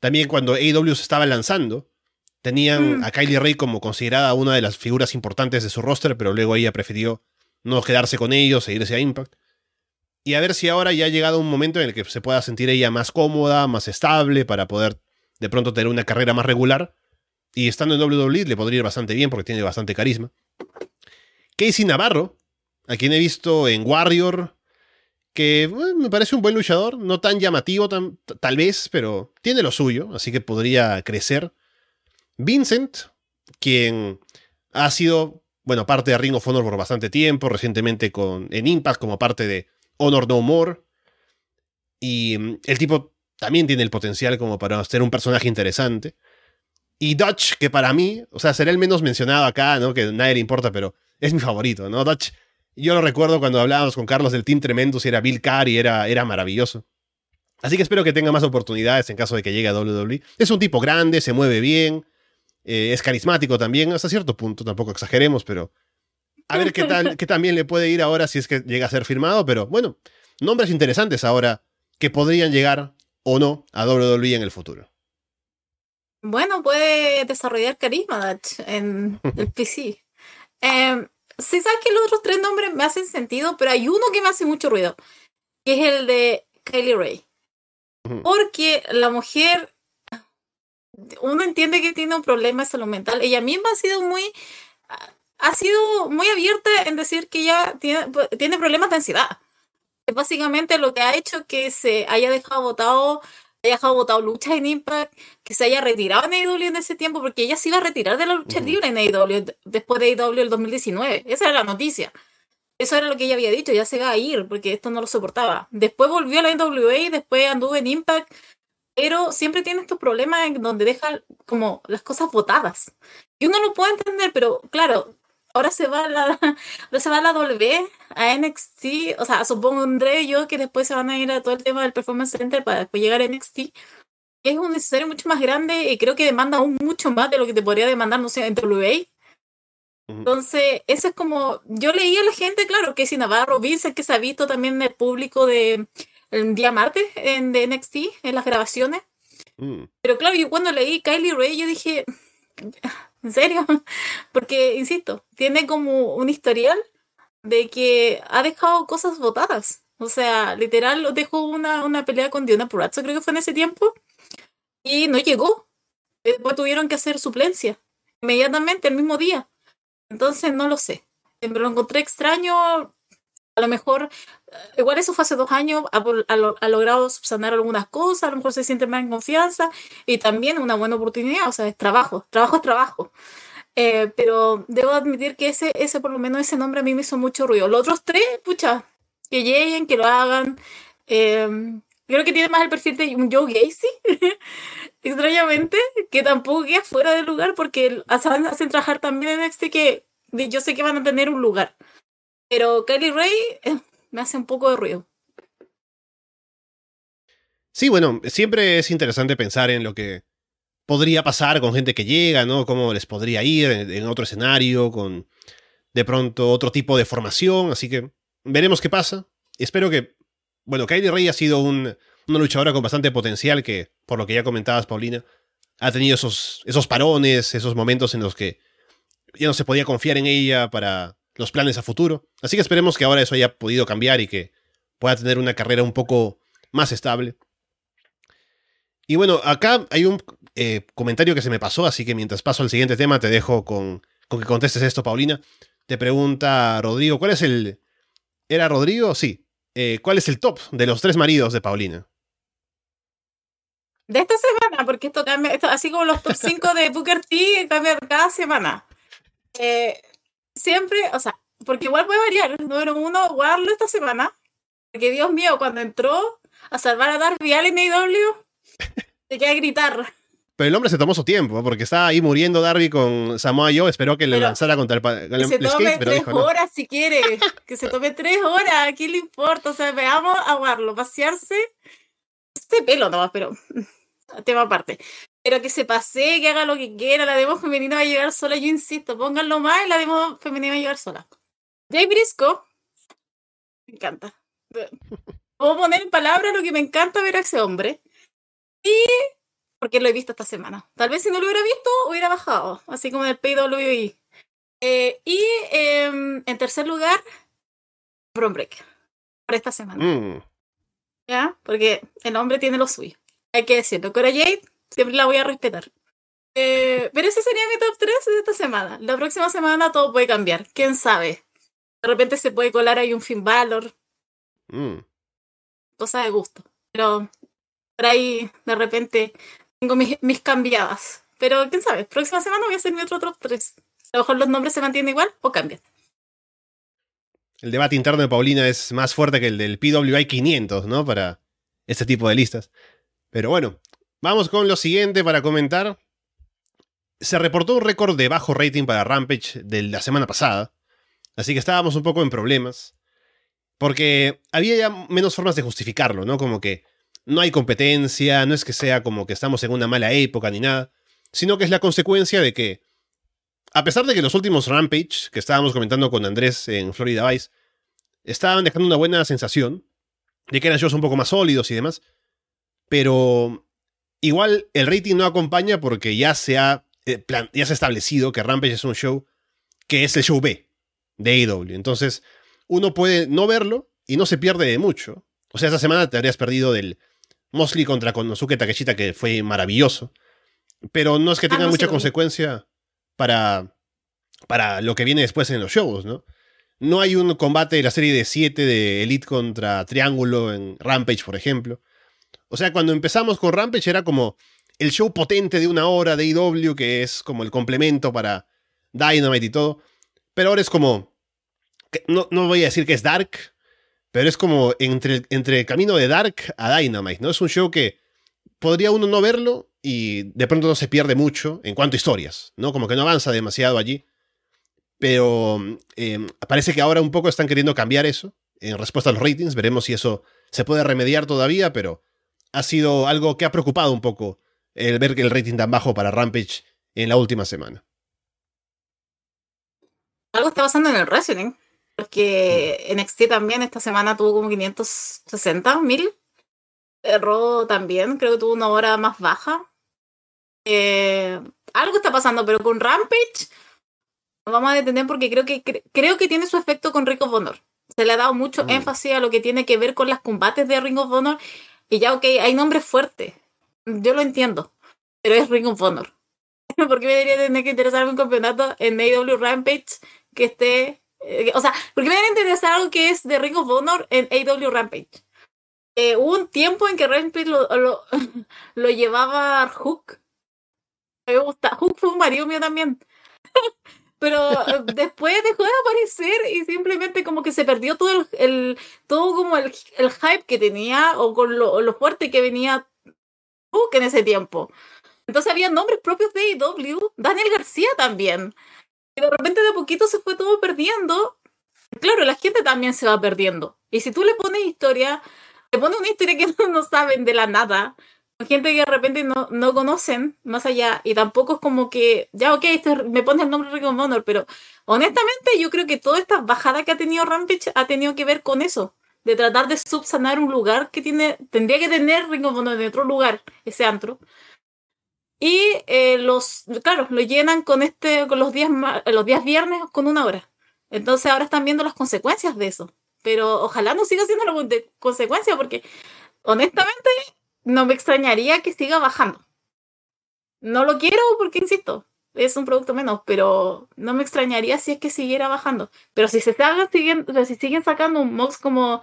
También cuando AEW se estaba lanzando, tenían mm. a Kylie Ray como considerada una de las figuras importantes de su roster, pero luego ella prefirió no quedarse con ellos e irse a Impact. Y a ver si ahora ya ha llegado un momento en el que se pueda sentir ella más cómoda, más estable, para poder de pronto tener una carrera más regular. Y estando en WWE le podría ir bastante bien porque tiene bastante carisma. Casey Navarro a quien he visto en Warrior, que me parece un buen luchador, no tan llamativo tal vez, pero tiene lo suyo, así que podría crecer. Vincent, quien ha sido, bueno, parte de Ring of Honor por bastante tiempo, recientemente con, en Impact como parte de Honor No More. Y mm, el tipo también tiene el potencial como para ser un personaje interesante. Y Dutch, que para mí, o sea, será el menos mencionado acá, ¿no? Que nadie le importa, pero es mi favorito, ¿no? Dutch yo lo recuerdo cuando hablábamos con Carlos del Team Tremendous y era Bill Carr y era, era maravilloso. Así que espero que tenga más oportunidades en caso de que llegue a WWE. Es un tipo grande, se mueve bien, eh, es carismático también, hasta cierto punto, tampoco exageremos, pero a ver qué tal, qué también le puede ir ahora si es que llega a ser firmado, pero bueno, nombres interesantes ahora que podrían llegar o no a WWE en el futuro. Bueno, puede desarrollar carisma en el PC. Eh, Sí, sabes que los otros tres nombres me hacen sentido, pero hay uno que me hace mucho ruido, que es el de Kylie Ray. Porque la mujer, uno entiende que tiene un problema de salud mental. Ella misma ha sido muy, ha sido muy abierta en decir que ella tiene, tiene problemas de ansiedad. Es básicamente lo que ha hecho que se haya dejado votado haya votado lucha en Impact, que se haya retirado en AEW en ese tiempo, porque ella se iba a retirar de la lucha libre en AEW después de AEW el 2019. Esa era la noticia. Eso era lo que ella había dicho, ya se va a ir, porque esto no lo soportaba. Después volvió a la NWA y después anduvo en Impact, pero siempre tiene estos problemas en donde deja como las cosas votadas. Y uno lo puede entender, pero claro, ahora se va la, se va a la W, a NXT, o sea, supondré yo que después se van a ir a todo el tema del Performance Center para después llegar a NXT. Es un necesario mucho más grande y creo que demanda aún mucho más de lo que te podría demandar, no sé, en WA. Entonces, eso es como, yo leí a la gente, claro, que si Navarro, Vince, que se ha visto también en el público de el día martes en, de NXT, en las grabaciones. Mm. Pero claro, yo cuando leí Kylie Ray, yo dije, ¿en serio? Porque, insisto, tiene como un historial de que ha dejado cosas votadas. O sea, literal, dejó una, una pelea con Diona Purazzo, creo que fue en ese tiempo, y no llegó. Después tuvieron que hacer suplencia, inmediatamente, el mismo día. Entonces, no lo sé. Me lo encontré extraño, a lo mejor, igual eso fue hace dos años, ha, logrado subsanar algunas cosas, a lo mejor se siente más en confianza y también una buena oportunidad, o sea, es trabajo, trabajo es trabajo. Eh, pero debo admitir que ese, ese, por lo menos ese nombre a mí me hizo mucho ruido. Los otros tres, pucha, que lleguen, que lo hagan. Em, creo que tiene más el perfil de un Joe Gacy, extrañamente, que tampoco queda fuera de lugar porque hacen trabajar también en este que yo sé que van a tener un lugar. Pero Kelly Ray me hace un poco de ruido. Sí, bueno, siempre es interesante pensar en lo que podría pasar con gente que llega, ¿no? Cómo les podría ir en, otro escenario, con de pronto otro tipo de formación, así que veremos qué pasa. Espero que, bueno, Kylie Ray ha sido una luchadora con bastante potencial que, por lo que ya comentabas, Paulina, ha tenido esos, esos parones, esos momentos en los que ya no se podía confiar en ella para los planes a futuro. Así que esperemos que ahora eso haya podido cambiar y que pueda tener una carrera un poco más estable. Y bueno, acá hay un eh, comentario que se me pasó, así que mientras paso al siguiente tema te dejo con, con que contestes esto, Paulina. Te pregunta Rodrigo, ¿cuál es el... ¿Era Rodrigo? Sí. Eh, ¿Cuál es el top de los tres maridos de Paulina? De esta semana, porque esto cambia, así como los top 5 de Booker T, cambia cada semana. Eh, siempre, o sea, porque igual puede variar. Número uno, guardarlo esta semana. Porque Dios mío, cuando entró a salvar a Darby Allin en AEW, se queda a gritar. Pero el hombre se tomó su tiempo, porque estaba ahí muriendo Darby con Samoa Joe. Esperó que le lanzara contra el, que se tome tres horas si quiere. Que se tome tres horas. ¿A quién le importa? O sea, veamos a Warlo pasearse. Este pelo nomás, pero. Tema aparte. Pero que se pase, que haga lo que quiera. La demo femenina va a llegar sola. Yo insisto, pónganlo más y la demo femenina va a llegar sola. Jay Brisco. Me encanta. Puedo poner en palabras lo que me encanta ver a ese hombre. Y porque lo he visto esta semana. Tal vez si no lo hubiera visto, hubiera bajado, así como en el PWI. Eh, y em, en tercer lugar, Bron Breaker, para esta semana. Mm. ¿Ya? Porque el hombre tiene lo suyo. Hay que decirlo. Cora Jade, siempre la voy a respetar. Eh, pero ese sería mi top 3 de esta semana. La próxima semana todo puede cambiar. ¿Quién sabe? De repente se puede colar ahí un Finn Balor. Mm. Cosa de gusto. Pero por ahí, de repente, tengo mis, mis cambiadas. Pero quién sabe, próxima semana voy a hacer mi otro top 3. A lo mejor los nombres se mantienen igual o cambian. El debate interno de Paulina es más fuerte que el del PWI 500, ¿no? Para este tipo de listas. Pero bueno, vamos con lo siguiente para comentar. Se reportó un récord de bajo rating para Rampage de la semana pasada. Así que estábamos un poco en problemas. Porque había ya menos formas de justificarlo, ¿no? Como que no hay competencia, no es que sea como que estamos en una mala época ni nada, sino que es la consecuencia de que, a pesar de que los últimos Rampage que estábamos comentando con Andrés en Florida Vice, estaban dejando una buena sensación, de que eran shows un poco más sólidos y demás, pero igual el rating no acompaña porque ya se ha, eh, ya se ha establecido que Rampage es un show que es el show B de AEW. Entonces, uno puede no verlo y no se pierde de mucho. O sea, esta semana te habrías perdido del Mosley contra Konosuke Takeshita, que fue maravilloso. Pero no es que ah, tenga mucha consecuencia para, para lo que viene después en los shows, ¿no? No hay un combate de la serie de 7 de Elite contra Triángulo en Rampage, por ejemplo. O sea, cuando empezamos con Rampage era como el show potente de una hora de IW, que es como el complemento para Dynamite y todo. Pero ahora es como. No, no voy a decir que es Dark, pero es como entre, entre el camino de Dark a Dynamite, ¿no? Es un show que podría uno no verlo y de pronto no se pierde mucho en cuanto a historias, ¿no? Como que no avanza demasiado allí. Pero em, parece que ahora un poco están queriendo cambiar eso en respuesta a los ratings. Veremos si eso se puede remediar todavía, pero ha sido algo que ha preocupado un poco el ver que el rating tan bajo para Rampage en la última semana. Algo está pasando en el wrestling. Porque NXT también esta semana tuvo como 560 mil. Raw también, creo que tuvo una hora más baja. Eh, algo está pasando, pero con Rampage nos vamos a detener porque creo que creo que tiene su efecto con Ring of Honor. Se le ha dado mucho mm. énfasis a lo que tiene que ver con los combates de Ring of Honor. Y ya, ok, hay nombres fuertes. Yo lo entiendo. Pero es Ring of Honor. ¿Por qué me debería tener que interesarme un campeonato en AW Rampage que esté. Eh, o sea, ¿por qué me debería interesar algo que es de Ring of Honor en AW Rampage? Eh, hubo un tiempo en que Rampage lo, lo, lo llevaba Hook. Me gusta. Hook fue un marido mío también. Pero eh, después dejó de aparecer y simplemente como que se perdió todo el, el todo como el, el, hype que tenía o con lo, lo fuerte que venía Hook en ese tiempo. Entonces había nombres propios de AEW, Daniel García también. Y de repente de poquito se fue todo perdiendo. Claro, la gente también se va perdiendo. Y si tú le pones historia, le pones una historia que no, no saben de la nada, gente que de repente no, no conocen más allá y tampoco es como que, ya ok, este, me pones el nombre Rick Honor, pero honestamente yo creo que toda esta bajada que ha tenido Rampage ha tenido que ver con eso, de tratar de subsanar un lugar que tiene, tendría que tener Ring of Honor en otro lugar, ese antro. Y eh, los, claro, lo llenan con este, con los días, los días viernes con una hora. Entonces ahora están viendo las consecuencias de eso. Pero ojalá no siga siendo la consecuencia porque honestamente no me extrañaría que siga bajando. No lo quiero porque, insisto, es un producto menos, pero no me extrañaría si es que siguiera bajando. Pero si se siguen, si siguen sacando un Mox como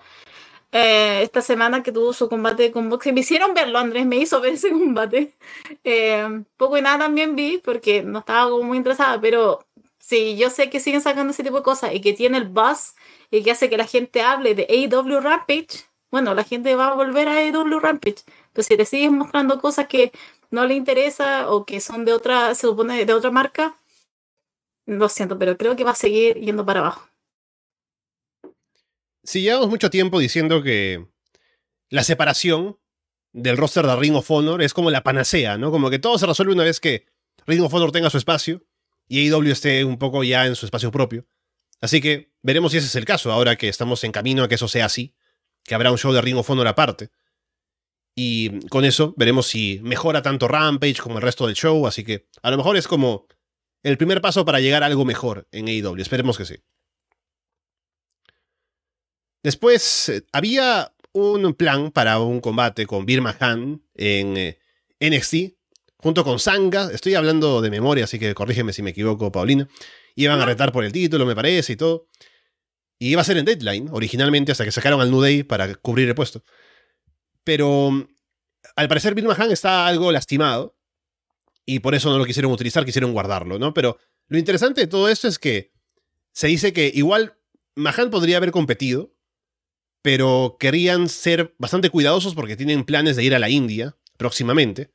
eh, esta semana que tuvo su combate con Mox, me hicieron verlo, Andrés me hizo ver ese combate. Eh, poco y nada también vi porque no estaba como muy interesada, pero sí, yo sé que siguen sacando ese tipo de cosas y que tiene el buzz y que hace que la gente hable de AW Rampage. Bueno, la gente va a volver a AW Rampage. Pero si te sigues mostrando cosas que no le interesa o que son de otra, se supone de otra marca, lo siento, pero creo que va a seguir yendo para abajo. Si llevamos mucho tiempo diciendo que la separación del roster de Ring of Honor es como la panacea, ¿no? Como que todo se resuelve una vez que Ring of Honor tenga su espacio y AEW esté un poco ya en su espacio propio. Así que veremos si ese es el caso ahora que estamos en camino a que eso sea así, que habrá un show de Ring of Honor aparte. Y con eso veremos si mejora tanto Rampage como el resto del show. Así que a lo mejor es como el primer paso para llegar a algo mejor en AEW. Esperemos que sí. Después eh, había un plan para un combate con Birma Han en eh, NXT junto con Sanga. Estoy hablando de memoria, así que corrígeme si me equivoco, Paulina. Iban a retar por el título, me parece, y todo. Y iba a ser en Deadline, originalmente, hasta que sacaron al New Day para cubrir el puesto. Pero al parecer Bill Mahan está algo lastimado y por eso no lo quisieron utilizar, quisieron guardarlo, ¿no? Pero lo interesante de todo esto es que se dice que igual Mahan podría haber competido, pero querían ser bastante cuidadosos porque tienen planes de ir a la India próximamente.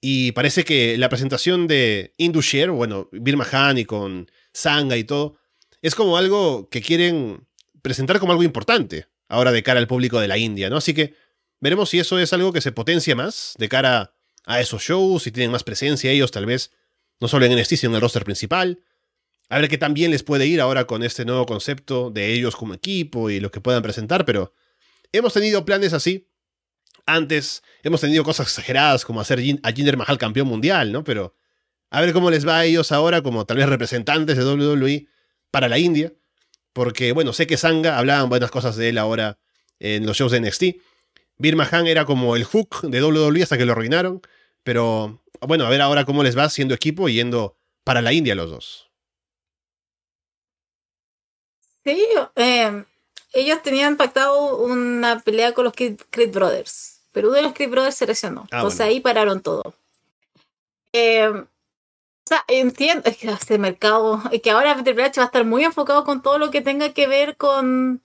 Y parece que la presentación de Indushare, bueno, Bill Mahan y con Sanga y todo, es como algo que quieren presentar como algo importante ahora de cara al público de la India, ¿no? Así que Veremos si eso es algo que se potencia más de cara a esos shows, si tienen más presencia ellos tal vez, no solo en NXT, sino en el roster principal. A ver qué también les puede ir ahora con este nuevo concepto de ellos como equipo y lo que puedan presentar, pero hemos tenido planes así. Antes hemos tenido cosas exageradas como hacer a Jinder Mahal campeón mundial, ¿no? Pero a ver cómo les va a ellos ahora como tal vez representantes de WWE para la India. Porque, bueno, sé que Sanga hablaban buenas cosas de él ahora en los shows de NXT. Birma Han era como el hook de WWE hasta que lo arruinaron. Pero bueno, a ver ahora cómo les va siendo equipo y yendo para la India los dos. Sí, eh, ellos tenían pactado una pelea con los Creed Brothers. Pero uno de los Creed Brothers se lesionó. Ah, entonces ahí pararon todo. Eh, o sea, entiendo es que este mercado, es que ahora Triple H va a estar muy enfocado con todo lo que tenga que ver con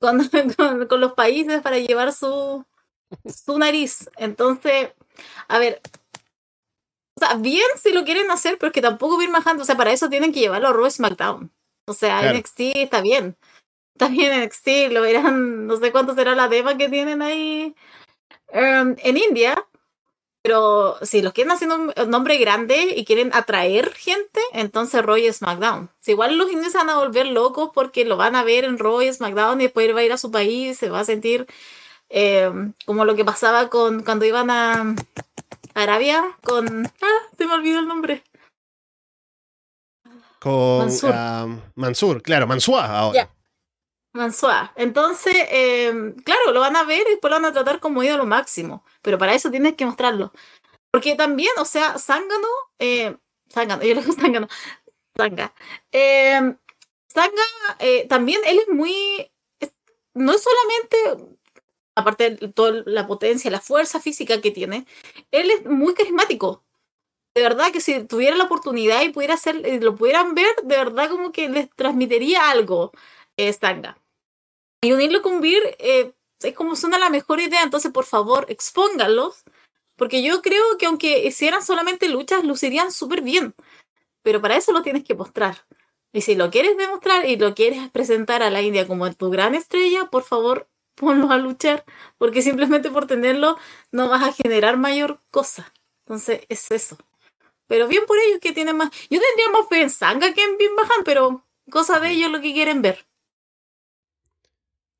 con, con, los países para llevar su, su nariz. Entonces, a ver, o sea, bien si lo quieren hacer, pero es que tampoco bien majando. O sea, para eso tienen que llevarlo a Raw SmackDown. O sea, NXT está bien. Está bien NXT, lo verán, no sé cuánto será la dema que tienen ahí em, en India. Pero si los quieren haciendo un nombre grande y quieren atraer gente, entonces Roy SmackDown. Si igual los indios van a volver locos porque lo van a ver en Roy SmackDown y después va a ir a su país, se va a sentir Eh, como lo que pasaba con cuando iban a Arabia con... Ah, se me olvidó el nombre. Con Mansur, uh, Mansur claro, Mansua ahora. Mansua. Entonces, eh, claro, lo van a ver y después lo van a tratar como ídolo máximo. Pero para eso tienes que mostrarlo. Porque también, o sea, Zángano, eh, Zángano, yo le digo Zángano, Zanga. Eh, Zanga, eh, también él es muy, no es solamente, aparte de toda la potencia, la fuerza física que tiene, él es muy carismático. De verdad que si tuviera la oportunidad y pudiera hacer, lo pudieran ver, de verdad como que les transmitiría algo eh, Zanga. Y unirlo con Beer eh, es como suena la mejor idea, entonces por favor expónganlos porque yo creo que aunque hicieran solamente luchas, lucirían súper bien. Pero para eso lo tienes que mostrar. Y si lo quieres demostrar y lo quieres presentar a la India como tu gran estrella, por favor, ponlo a luchar. Porque simplemente por tenerlo no vas a generar mayor cosa. Entonces, es eso. Pero bien por ellos que tienen más. Yo tendría más fe en Sanga que en Bim Bajan, pero cosa de ellos lo que quieren ver.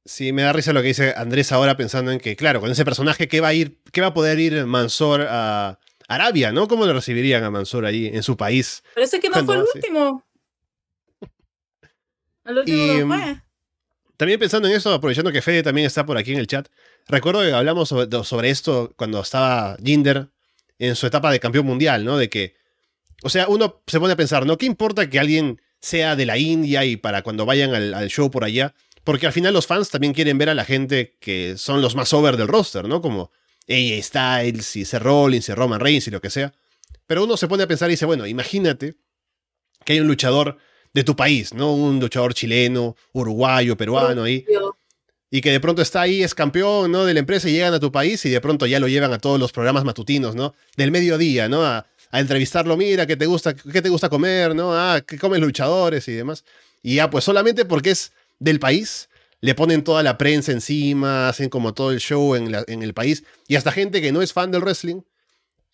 Sí, me da risa lo que dice Andrés ahora pensando en que, claro, con ese personaje, ¿qué va a ir, qué va a poder ir Mansor a Arabia, ¿no? ¿Cómo lo recibirían a Mansor allí en su país? Es que no fue el último. El último fue. También pensando en eso, aprovechando que Fede también está por aquí en el chat, recuerdo que hablamos sobre, sobre esto cuando estaba Jinder en su etapa de campeón mundial, ¿no? De que, o sea, uno se pone a pensar, ¿no? ¿Qué importa que alguien sea de la India y para cuando vayan al show por allá? Porque al final los fans también quieren ver a la gente que son los más over del roster, ¿no? Como AJ Styles y Seth Rollins y Roman Reigns y lo que sea. Pero uno se pone a pensar y dice, bueno, imagínate que hay un luchador de tu país, ¿no? Un luchador chileno, uruguayo, peruano ahí. Y que de pronto está ahí, es campeón, ¿no? De la empresa y llegan a tu país y de pronto ya lo llevan a todos los programas matutinos, ¿no? Del mediodía, ¿no? A, a entrevistarlo, mira, ¿qué te gusta, qué te gusta comer, ¿no? Ah, ¿qué comen luchadores y demás? Y ya, pues solamente porque es del país, le ponen toda la prensa encima, hacen como todo el show en, el país, y hasta gente que no es fan del wrestling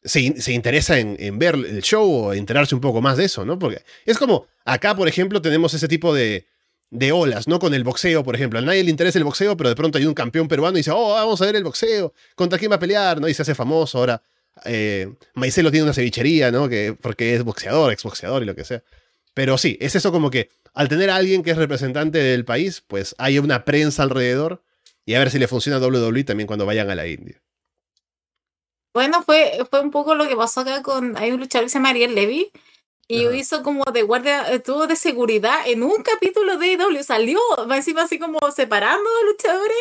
se, se interesa en, en, ver el show o enterarse un poco más de eso, ¿no? Porque es como, acá, por ejemplo, tenemos ese tipo de, de olas, ¿no? Con el boxeo, por ejemplo. A nadie le interesa el boxeo, pero de pronto hay un campeón peruano y dice, oh, vamos a ver el boxeo, ¿contra quién va a pelear? ¿no? Y se hace famoso ahora. Eh, Maicelo tiene una cevichería, ¿no? Que, porque es boxeador, exboxeador y lo que sea. Pero sí, es eso como que al tener a alguien que es representante del país, pues hay una prensa alrededor y a ver si le funciona a WWE también cuando vayan a la India. Bueno, fue, fue un poco lo que pasó acá con. Hay un luchador que se llama Ariel Levy. Y hizo como de guardia, estuvo de seguridad en un capítulo de IW. Salió, encima así como separando a luchadores.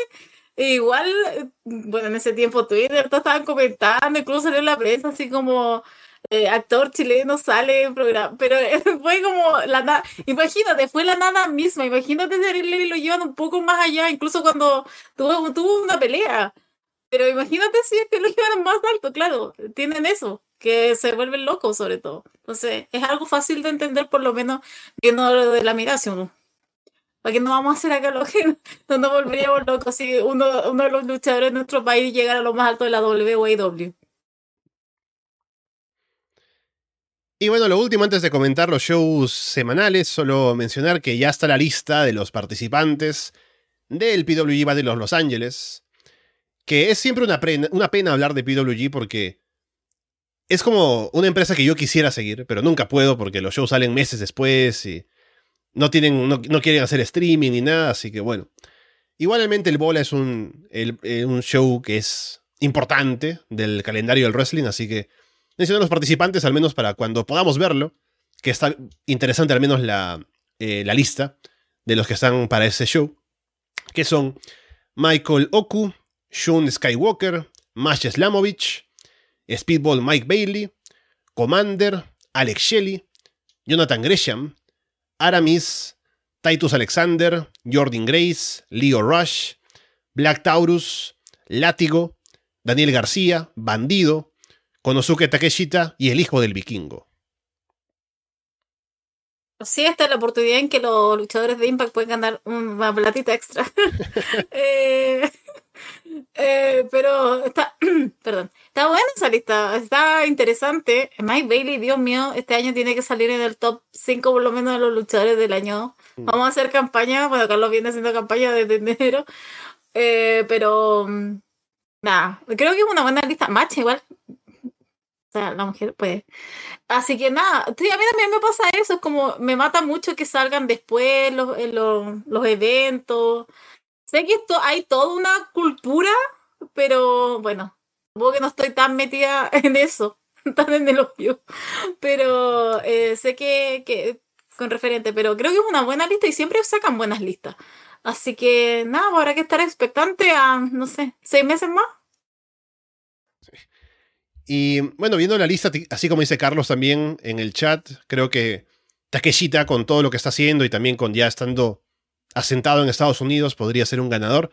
E igual, bueno, en ese tiempo Twitter, todos estaban comentando, incluso salió en la prensa así como eh, actor chileno sale en programa, pero fue como la nada, imagínate, fue la nada misma, imagínate si lo llevan un poco más allá, incluso cuando tuvo, tuvo una pelea, pero imagínate si es que lo llevan más alto, claro, tienen eso, que se vuelven locos sobre todo, entonces es algo fácil de entender por lo menos viendo de la migración. ¿Para qué no vamos a hacer acá lo que no nos volveríamos locos si uno, uno de los luchadores de nuestro país llegara a lo más alto de la WWE? Y bueno, lo último antes de comentar los shows semanales, solo mencionar que ya está la lista de los participantes del PWG Battle de Los Ángeles, que es siempre una, pena hablar de PWG porque es como una empresa que yo quisiera seguir, pero nunca puedo porque los shows salen meses después y no, tienen, no, quieren hacer streaming ni nada, así que bueno. Igualmente el Bola es un, eh, un show que es importante del calendario del wrestling, así que mencionar los participantes, al menos para cuando podamos verlo, que está interesante al menos la, eh, la lista de los que están para ese show, que son Michael Oku, Shun Skywalker, Mash Slamovich, Speedball Mike Bailey, Commander, Alex Shelley, Jonathan Gresham, Aramis, Titus Alexander, Jordan Grace, Leo Rush, Black Taurus, Látigo, Daniel García, Bandido, Konosuke Takeshita y el hijo del vikingo. Sí, esta es la oportunidad en que los luchadores de Impact pueden ganar una platita extra. Eh, eh, pero está, perdón, está buena esa lista, está interesante. Mike Bailey, Dios mío, este año tiene que salir en el top 5 por lo menos de los luchadores del año. Mm. Vamos a hacer campaña, bueno, Carlos viene haciendo campaña desde enero Eh, pero mm, nada, creo que es una buena lista. Match igual. O sea, la mujer, pues. Así que nada, sí, a mí también me pasa eso, es como me mata mucho que salgan después los, los, los eventos. Sé que esto hay toda una cultura, pero bueno, supongo que no estoy tan metida en eso, tan en el obvio. Pero eh, sé que, que con referente, pero creo que es una buena lista y siempre sacan buenas listas. Así que nada, habrá que estar expectante a, no sé, seis meses más. Y bueno, viendo la lista, así como dice Carlos también en el chat, creo que Takeshita con todo lo que está haciendo y también con ya estando asentado en Estados Unidos podría ser un ganador.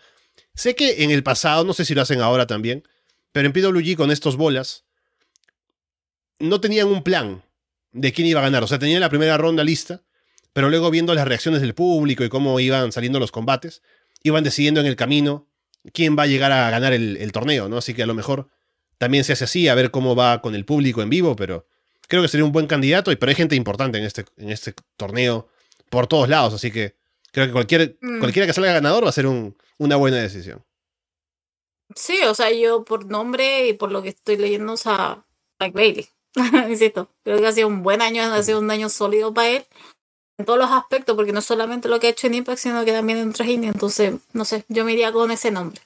Sé que en el pasado, no sé si lo hacen ahora también, pero en PWG con estos bolas no tenían un plan de quién iba a ganar. O sea, tenían la primera ronda lista, pero luego viendo las reacciones del público y cómo iban saliendo los combates, iban decidiendo en el camino quién va a llegar a ganar el, el torneo, ¿no? Así que a lo mejor también se hace así, a ver cómo va con el público en vivo, pero creo que sería un buen candidato, y pero hay gente importante en este, en este torneo por todos lados, así que creo que cualquier, mm. cualquiera que salga ganador va a ser un, una buena decisión. Sí, o sea, yo por nombre y por lo que estoy leyendo, o sea, Mike Bailey. Insisto, creo que ha sido un buen año, ha sido un año sólido para él en todos los aspectos, porque no solamente lo que ha hecho en Impact, sino que también en Trash Entonces, no sé, yo me iría con ese nombre.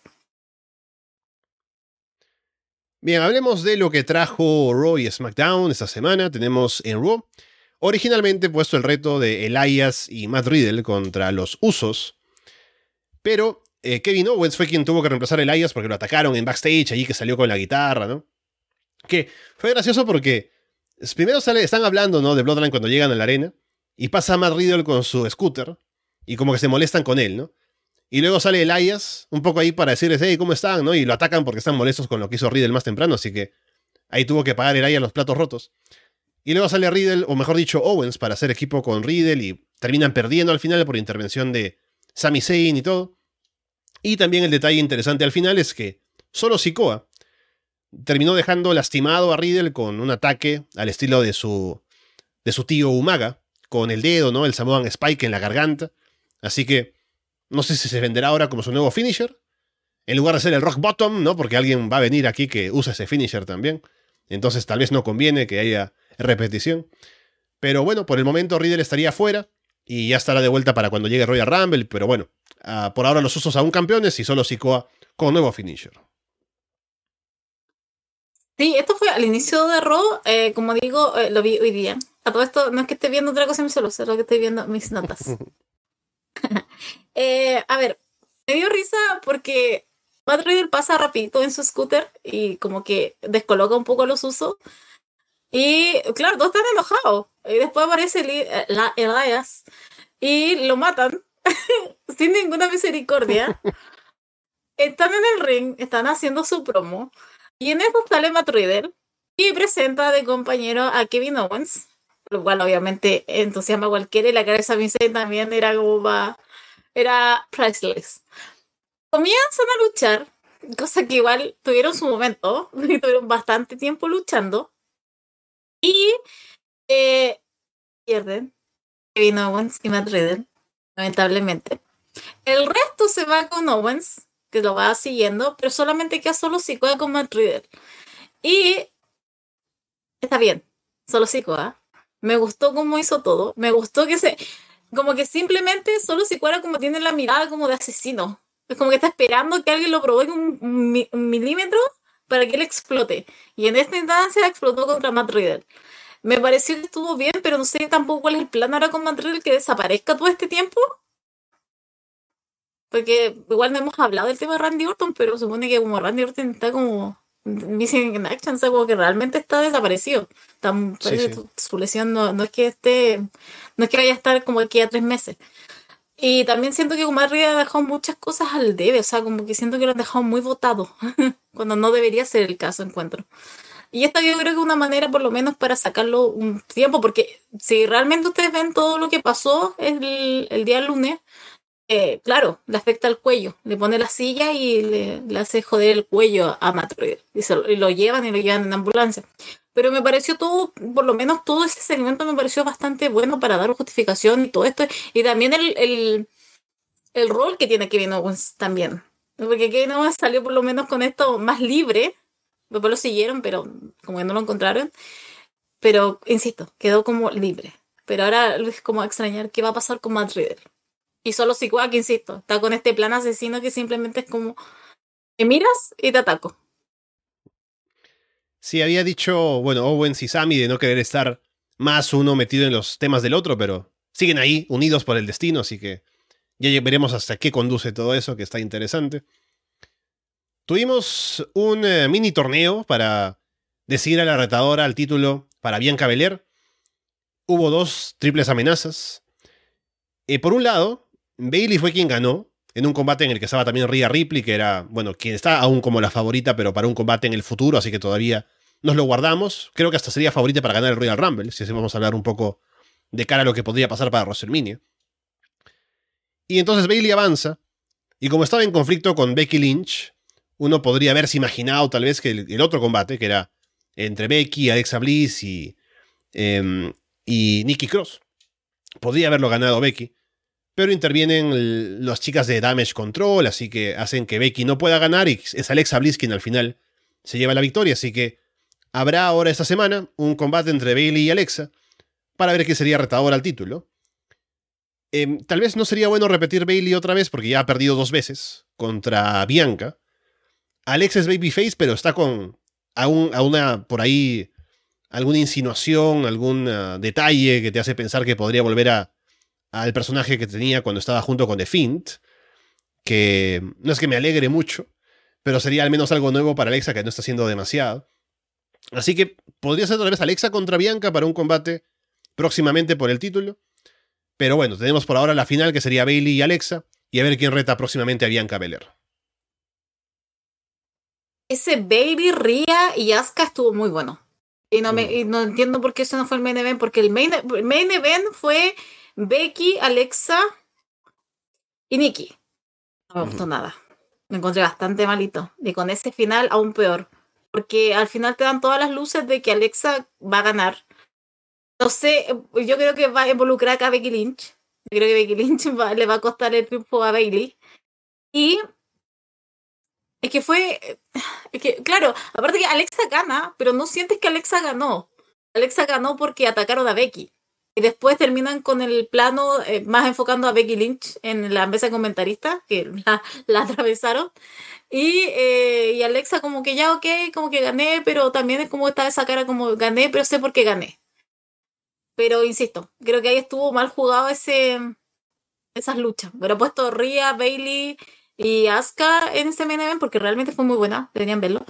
Bien, hablemos de lo que trajo Raw y SmackDown esta semana. Tenemos en Raw originalmente puesto el reto de Elias y Matt Riddle contra los Usos, pero eh, Kevin Owens fue quien tuvo que reemplazar a Elias porque lo atacaron en backstage, allí que salió con la guitarra, ¿no? Que fue gracioso porque primero están hablando, ¿no? De Bloodline cuando llegan a la arena y pasa Matt Riddle con su scooter y como que se molestan con él, ¿no? Y luego sale Elias, un poco ahí para decirles, hey, ¿cómo están? ¿no? Y lo atacan porque están molestos con lo que hizo Riddle más temprano, así que ahí tuvo que pagar Elias los platos rotos. Y luego sale Riddle, o mejor dicho, Owens, para hacer equipo con Riddle y terminan perdiendo al final por intervención de Sami Zayn y todo. Y también el detalle interesante al final es que solo Sikoa terminó dejando lastimado a Riddle con un ataque al estilo de su, de su tío Umaga, con el dedo, ¿no? El Samoan Spike en la garganta. Así que no sé si se venderá ahora como su nuevo finisher. En lugar de ser el rock bottom, ¿no? Porque alguien va a venir aquí que usa ese finisher también. Entonces tal vez no conviene que haya repetición. Pero bueno, por el momento Riddle estaría fuera. Y ya estará de vuelta para cuando llegue Royal Rumble. Pero bueno, ah, por ahora los usos aún campeones y solo Sikoa con nuevo finisher. Sí, esto fue al inicio de Raw. Eh, como digo, eh, lo vi hoy día. A todo esto no es que esté viendo otra cosa en mi celular, solo que estoy viendo mis notas. Eh, a ver, me dio risa porque Matt Riddle pasa rapidito en su scooter y como que descoloca un poco los usos. Y claro, todos están enojados. Y después aparece la Elias y lo matan sin ninguna misericordia. Están en el ring, están haciendo su promo. Y en eso sale Matt Riddle y presenta de compañero a Kevin Owens. Lo cual obviamente entusiasma a cualquiera y la cara de también era como va era priceless. Comienzan a luchar, cosa que igual tuvieron su momento, tuvieron bastante tiempo luchando. Y eh, pierden Kevin Owens y Matt Riddle, lamentablemente. El resto se va con Owens, que lo va siguiendo, pero solamente queda solo Sikoa con Matt Riddle. Y está bien, solo Sikoa. Me gustó cómo hizo todo. Me gustó que se como que simplemente solo si fuera como tiene la mirada como de asesino. Es como que está esperando que alguien lo provoque un, milímetro para que él explote. Y en esta instancia explotó contra Matt Riddle. Me pareció que estuvo bien, pero no sé tampoco cuál es el plan ahora con Matt Riddle que desaparezca todo este tiempo. Porque igual no hemos hablado del tema de Randy Orton, pero supone que como Randy Orton está como missing in action, o sea, como que realmente está desaparecido. Su lesión no, no, es que esté, no es que vaya a estar como aquí a tres meses. Y también siento que como arriba ha dejado muchas cosas al debe, o sea, como que siento que lo han dejado muy votado, cuando no debería ser el caso, encuentro. Y esta yo creo que es una manera por lo menos para sacarlo un tiempo, porque si realmente ustedes ven todo lo que pasó el, el día lunes, eh, claro, le afecta el cuello. Le pone la silla y le, hace joder el cuello a Matt Y, lo llevan y lo llevan en ambulancia. Pero me pareció todo, por lo menos todo ese segmento me pareció bastante bueno para dar justificación y todo esto. Y también el, el, el rol que tiene Kevin Owens también. Porque Kevin Owens salió por lo menos con esto más libre. Después lo siguieron, pero como que no lo encontraron. Pero, insisto, quedó como libre. Pero ahora es como extrañar qué va a pasar con Matt Riddle. Y solo que insisto, está con este plan asesino que simplemente es como, me miras y te ataco. Sí, había dicho, bueno, Owens y Sammy de no querer estar más uno metido en los temas del otro, pero siguen ahí, unidos por el destino, así que ya veremos hasta qué conduce todo eso, que está interesante. Tuvimos un eh, mini torneo para decidir a la retadora al título para Bianca Belair. Hubo dos triples amenazas. Eh, por un lado, Bailey fue quien ganó en un combate en el que estaba también Rhea Ripley, que era, bueno, quien está aún como la favorita, pero para un combate en el futuro, así que todavía nos lo guardamos. Creo que hasta sería favorita para ganar el Royal Rumble, si así vamos a hablar un poco de cara a lo que podría pasar para WrestleMania. Y entonces Bailey avanza, y como estaba en conflicto con Becky Lynch, uno podría haberse imaginado tal vez que el, otro combate, que era entre Becky, Alexa Bliss y, eh, y Nikki Cross, podría haberlo ganado Becky. Pero intervienen las chicas de Damage Control, así que hacen que Becky no pueda ganar y es Alexa Bliss quien al final se lleva la victoria. Así que habrá ahora esta semana un combate entre Bailey y Alexa para ver quién sería retador al título. Em, tal vez no sería bueno repetir Bailey otra vez porque ya ha perdido dos veces contra Bianca. Alexa es babyface, pero está con a, a una por ahí alguna insinuación, algún ah, detalle que te hace pensar que podría volver a al personaje que tenía cuando estaba junto con The Fint, que no es que me alegre mucho, pero sería al menos algo nuevo para Alexa que no está haciendo demasiado. Así que podría ser tal vez Alexa contra Bianca para un combate próximamente por el título. Pero bueno, tenemos por ahora la final que sería Bailey y Alexa y a ver quién reta próximamente a Bianca Belair. Ese Bailey, Ria y Asuka estuvo muy bueno. Y no, me, mm. y no entiendo por qué eso no fue el main event, porque el main, el main event fue Becky, Alexa y Nikki. No me gustó nada. Me encontré bastante malito. Y con ese final aún peor. Porque al final te dan todas las luces de que Alexa va a ganar. No sé, yo creo que va a involucrar a Becky Lynch. Yo creo que Becky Lynch le va a costar el triunfo a Bailey. Y es que fue. Es que, claro, aparte que Alexa gana, pero no sientes que Alexa ganó. Alexa ganó porque atacaron a Becky. Y después terminan con el plano eh, más enfocando a Becky Lynch en la mesa de comentaristas, que la, atravesaron. Y, eh, y, Alexa como que ya, ok, como que gané, pero también es como está esa cara como gané, pero sé por qué gané. Pero insisto, creo que ahí estuvo mal jugado ese, esas luchas. Pero he puesto Ria, Bailey y Asuka en ese main porque realmente fue muy buena, deberían verlo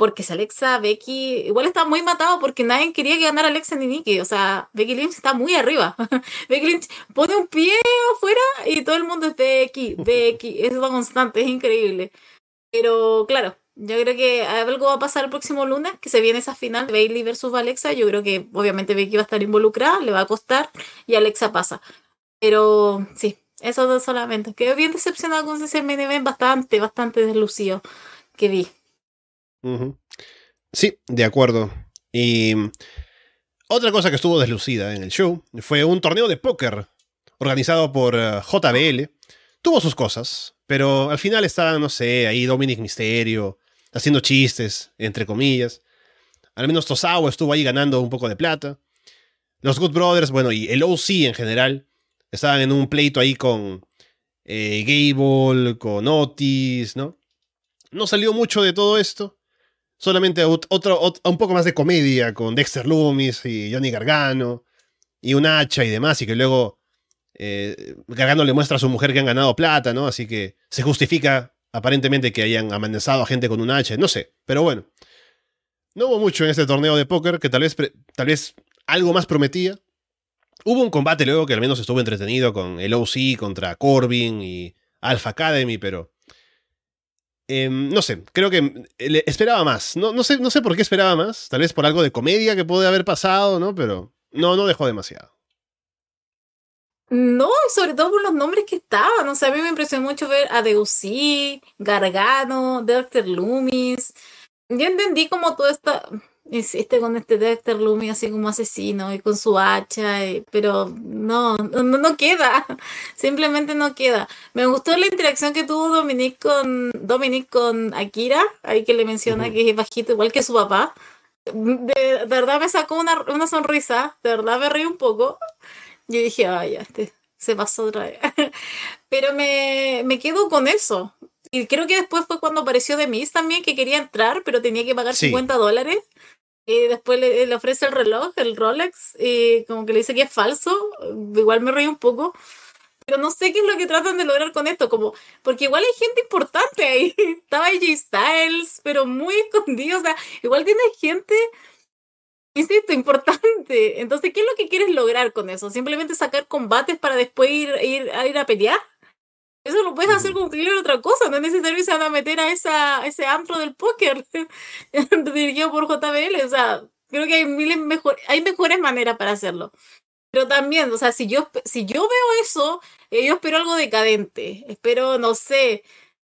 porque si Alexa, Becky, igual está muy matado porque nadie quería que ganara Alexa ni Nikki. O sea, Becky Lynch está muy arriba. Becky Lynch pone un pie afuera y todo el mundo es Becky, Becky. Es constante, es increíble. Pero claro, yo creo que algo va a pasar el próximo lunes, que se viene esa final de Bailey versus Alexa. Yo creo que obviamente Becky va a estar involucrada, le va a costar y Alexa pasa. Pero sí, eso solamente. Quedé bien decepcionado con ese main event, bastante, bastante deslucido que vi. Sí, de acuerdo. Y otra cosa que estuvo deslucida en el show fue un torneo de póker organizado por eh, JBL. Tuvo sus cosas, pero al final estaba, no sé, ahí Dominic Misterio haciendo chistes, entre comillas. Al menos Tosawa estuvo ahí ganando un poco de plata. Los Good Brothers, bueno, y el OC en general, estaban en un pleito ahí con eh, Gable, con Otis, ¿no? No salió mucho de todo esto solamente otro, un poco más de comedia con Dexter Loomis y Johnny Gargano y un hacha y demás, y que luego eh, Gargano le muestra a su mujer que han ganado plata, ¿no? Así que se justifica aparentemente que hayan amenazado a gente con un hacha, no sé, pero bueno. No hubo mucho en este torneo de póker que tal vez, tal vez algo más prometía. Hubo un combate luego que al menos estuvo entretenido con el OC contra Corbin y Alpha Academy, pero Em, no sé, creo que esperaba más. No, no, sé, no sé por qué esperaba más. Tal vez por algo de comedia que puede haber pasado, ¿no? Pero no, no dejó demasiado. No, sobre todo por los nombres que estaban. O sea, a mí me impresionó mucho ver a Deusy, Gargano, Dr. Loomis. Yo entendí como toda esta. Insiste con este Dexter Lumi así como asesino y con su hacha, pero no, no, no queda, simplemente no queda. Me gustó la interacción que tuvo Dominic con, Dominic con Akira, ahí que le menciona que es bajito igual que su papá. De, verdad me sacó una, una, sonrisa, de verdad me reí un poco. Yo dije, ay, ya, este se pasó otra vez. pero me, me quedo con eso. Y creo que después fue cuando apareció The Miz también, que quería entrar, pero tenía que pagar 50 dólares. Después le, ofrece el reloj, el Rolex, y como que le dice que es falso. Igual me reí un poco. Pero no sé qué es lo que tratan de lograr con esto, como, porque igual hay gente importante ahí. Estaba AJ Styles, pero muy escondido. O sea, igual tiene gente, insisto, importante. Entonces, ¿qué es lo que quieres lograr con eso? ¿Simplemente sacar combates para después ir, ir, ir a pelear? Eso lo puedes hacer con cualquier otra cosa, no es necesario que se van a meter a, esa, ese antro del póker dirigido por JBL. O sea, creo que hay miles mejor, hay mejores maneras para hacerlo. Pero también, o sea, si yo, si yo veo eso, eh, yo espero algo decadente. Espero, no sé,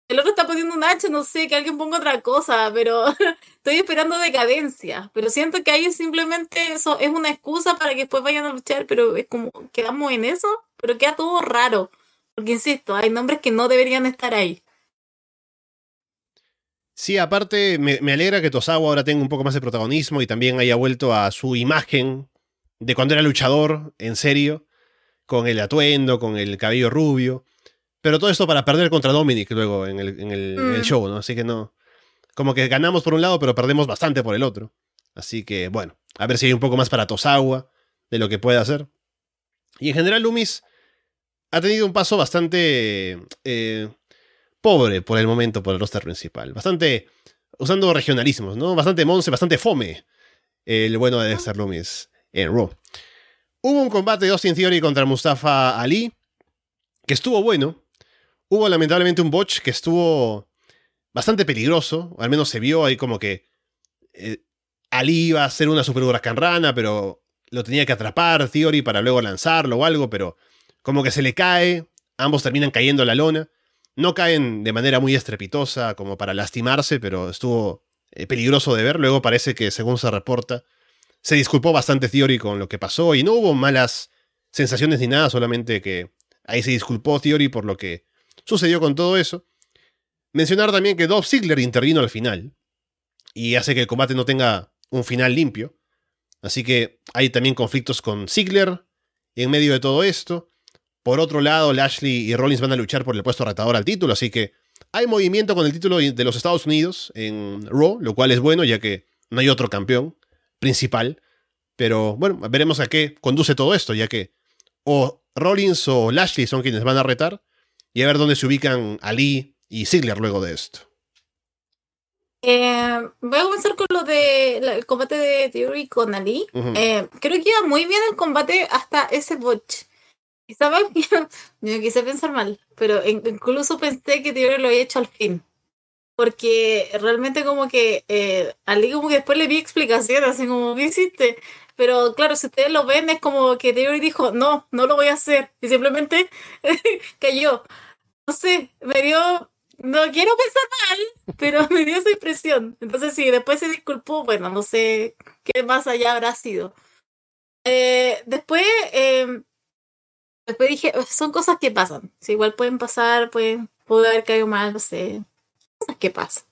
el otro está poniendo un hacha, no sé, que alguien ponga otra cosa, pero estoy esperando decadencia. Pero siento que ahí simplemente eso es una excusa para que después vayan a luchar, pero es como, quedamos en eso, pero queda todo raro. Porque insisto, hay nombres que no deberían estar ahí. Sí, aparte me, alegra que Tosawa ahora tenga un poco más de protagonismo y también haya vuelto a su imagen de cuando era luchador, en serio, con el atuendo, con el cabello rubio. Pero todo esto para perder contra Dominic luego en el, en el mm. show, ¿no? Así que no. Como que ganamos por un lado, pero perdemos bastante por el otro. Así que, bueno, a ver si hay un poco más para Tosawa de lo que puede hacer. Y en general, Lumis ha tenido un paso bastante eh, pobre por el momento por el roster principal. Bastante, usando regionalismos, ¿no? Bastante monce, bastante fome. El bueno de Dexter Loomis en Raw. Hubo un combate de Austin Theory contra Mustafa Ali, que estuvo bueno. Hubo lamentablemente un botch que estuvo bastante peligroso, al menos se vio ahí como que eh, Ali iba a ser una super huracán pero lo tenía que atrapar Theory para luego lanzarlo o algo, pero como que se le cae, ambos terminan cayendo a la lona. No caen de manera muy estrepitosa como para lastimarse, pero estuvo eh, peligroso de ver. Luego parece que, según se reporta, se disculpó bastante Theory con lo que pasó y no hubo malas sensaciones ni nada, solamente que ahí se disculpó Theory por lo que sucedió con todo eso. Mencionar también que Dolph Ziggler intervino al final y hace que el combate no tenga un final limpio. Así que hay también conflictos con Ziggler en medio de todo esto. Por otro lado, Lashley y Rollins van a luchar por el puesto retador al título, así que hay movimiento con el título de los Estados Unidos en Raw, lo cual es bueno ya que no hay otro campeón principal. Pero bueno, veremos a qué conduce todo esto, ya que o Rollins o Lashley son quienes van a retar y a ver dónde se ubican Ali y Ziggler luego de esto. Eh, voy a comenzar con lo del combate de Theory con Ali. Eh, creo que iba muy bien el combate hasta ese botch. Y sabes, yo quise pensar mal, pero incluso pensé que Theory lo había hecho al fin. Porque realmente como que eh, como que después le vi explicaciones, así como, ¿qué hiciste? Pero claro, si ustedes lo ven, es como que Theory dijo, no, no lo voy a hacer. Y simplemente cayó. No sé, me dio, no quiero pensar mal, pero me dio esa impresión. Entonces sí, después se disculpó, bueno, no sé qué más allá habrá sido. Eh, después, eh, Después dije, son cosas que pasan. Si igual pueden pasar, pueden, puede haber caído mal, no sé. Cosas que pasan.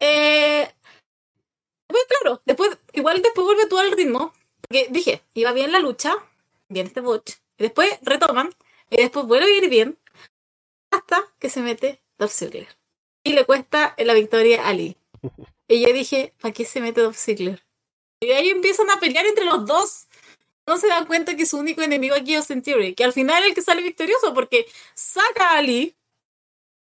Eh, pues claro, después, igual después vuelve todo al ritmo. Porque dije, iba bien la lucha, bien este botch. Y después retoman, y después vuelve a ir bien, hasta que se mete Dolph Ziggler. Y le cuesta la victoria a Lee. Y yo dije, ¿para qué se mete Dolph Ziggler? Y ahí empiezan a pelear entre los dos no se dan cuenta que su único enemigo aquí es Theory, que al final es el que sale victorioso porque saca a Ali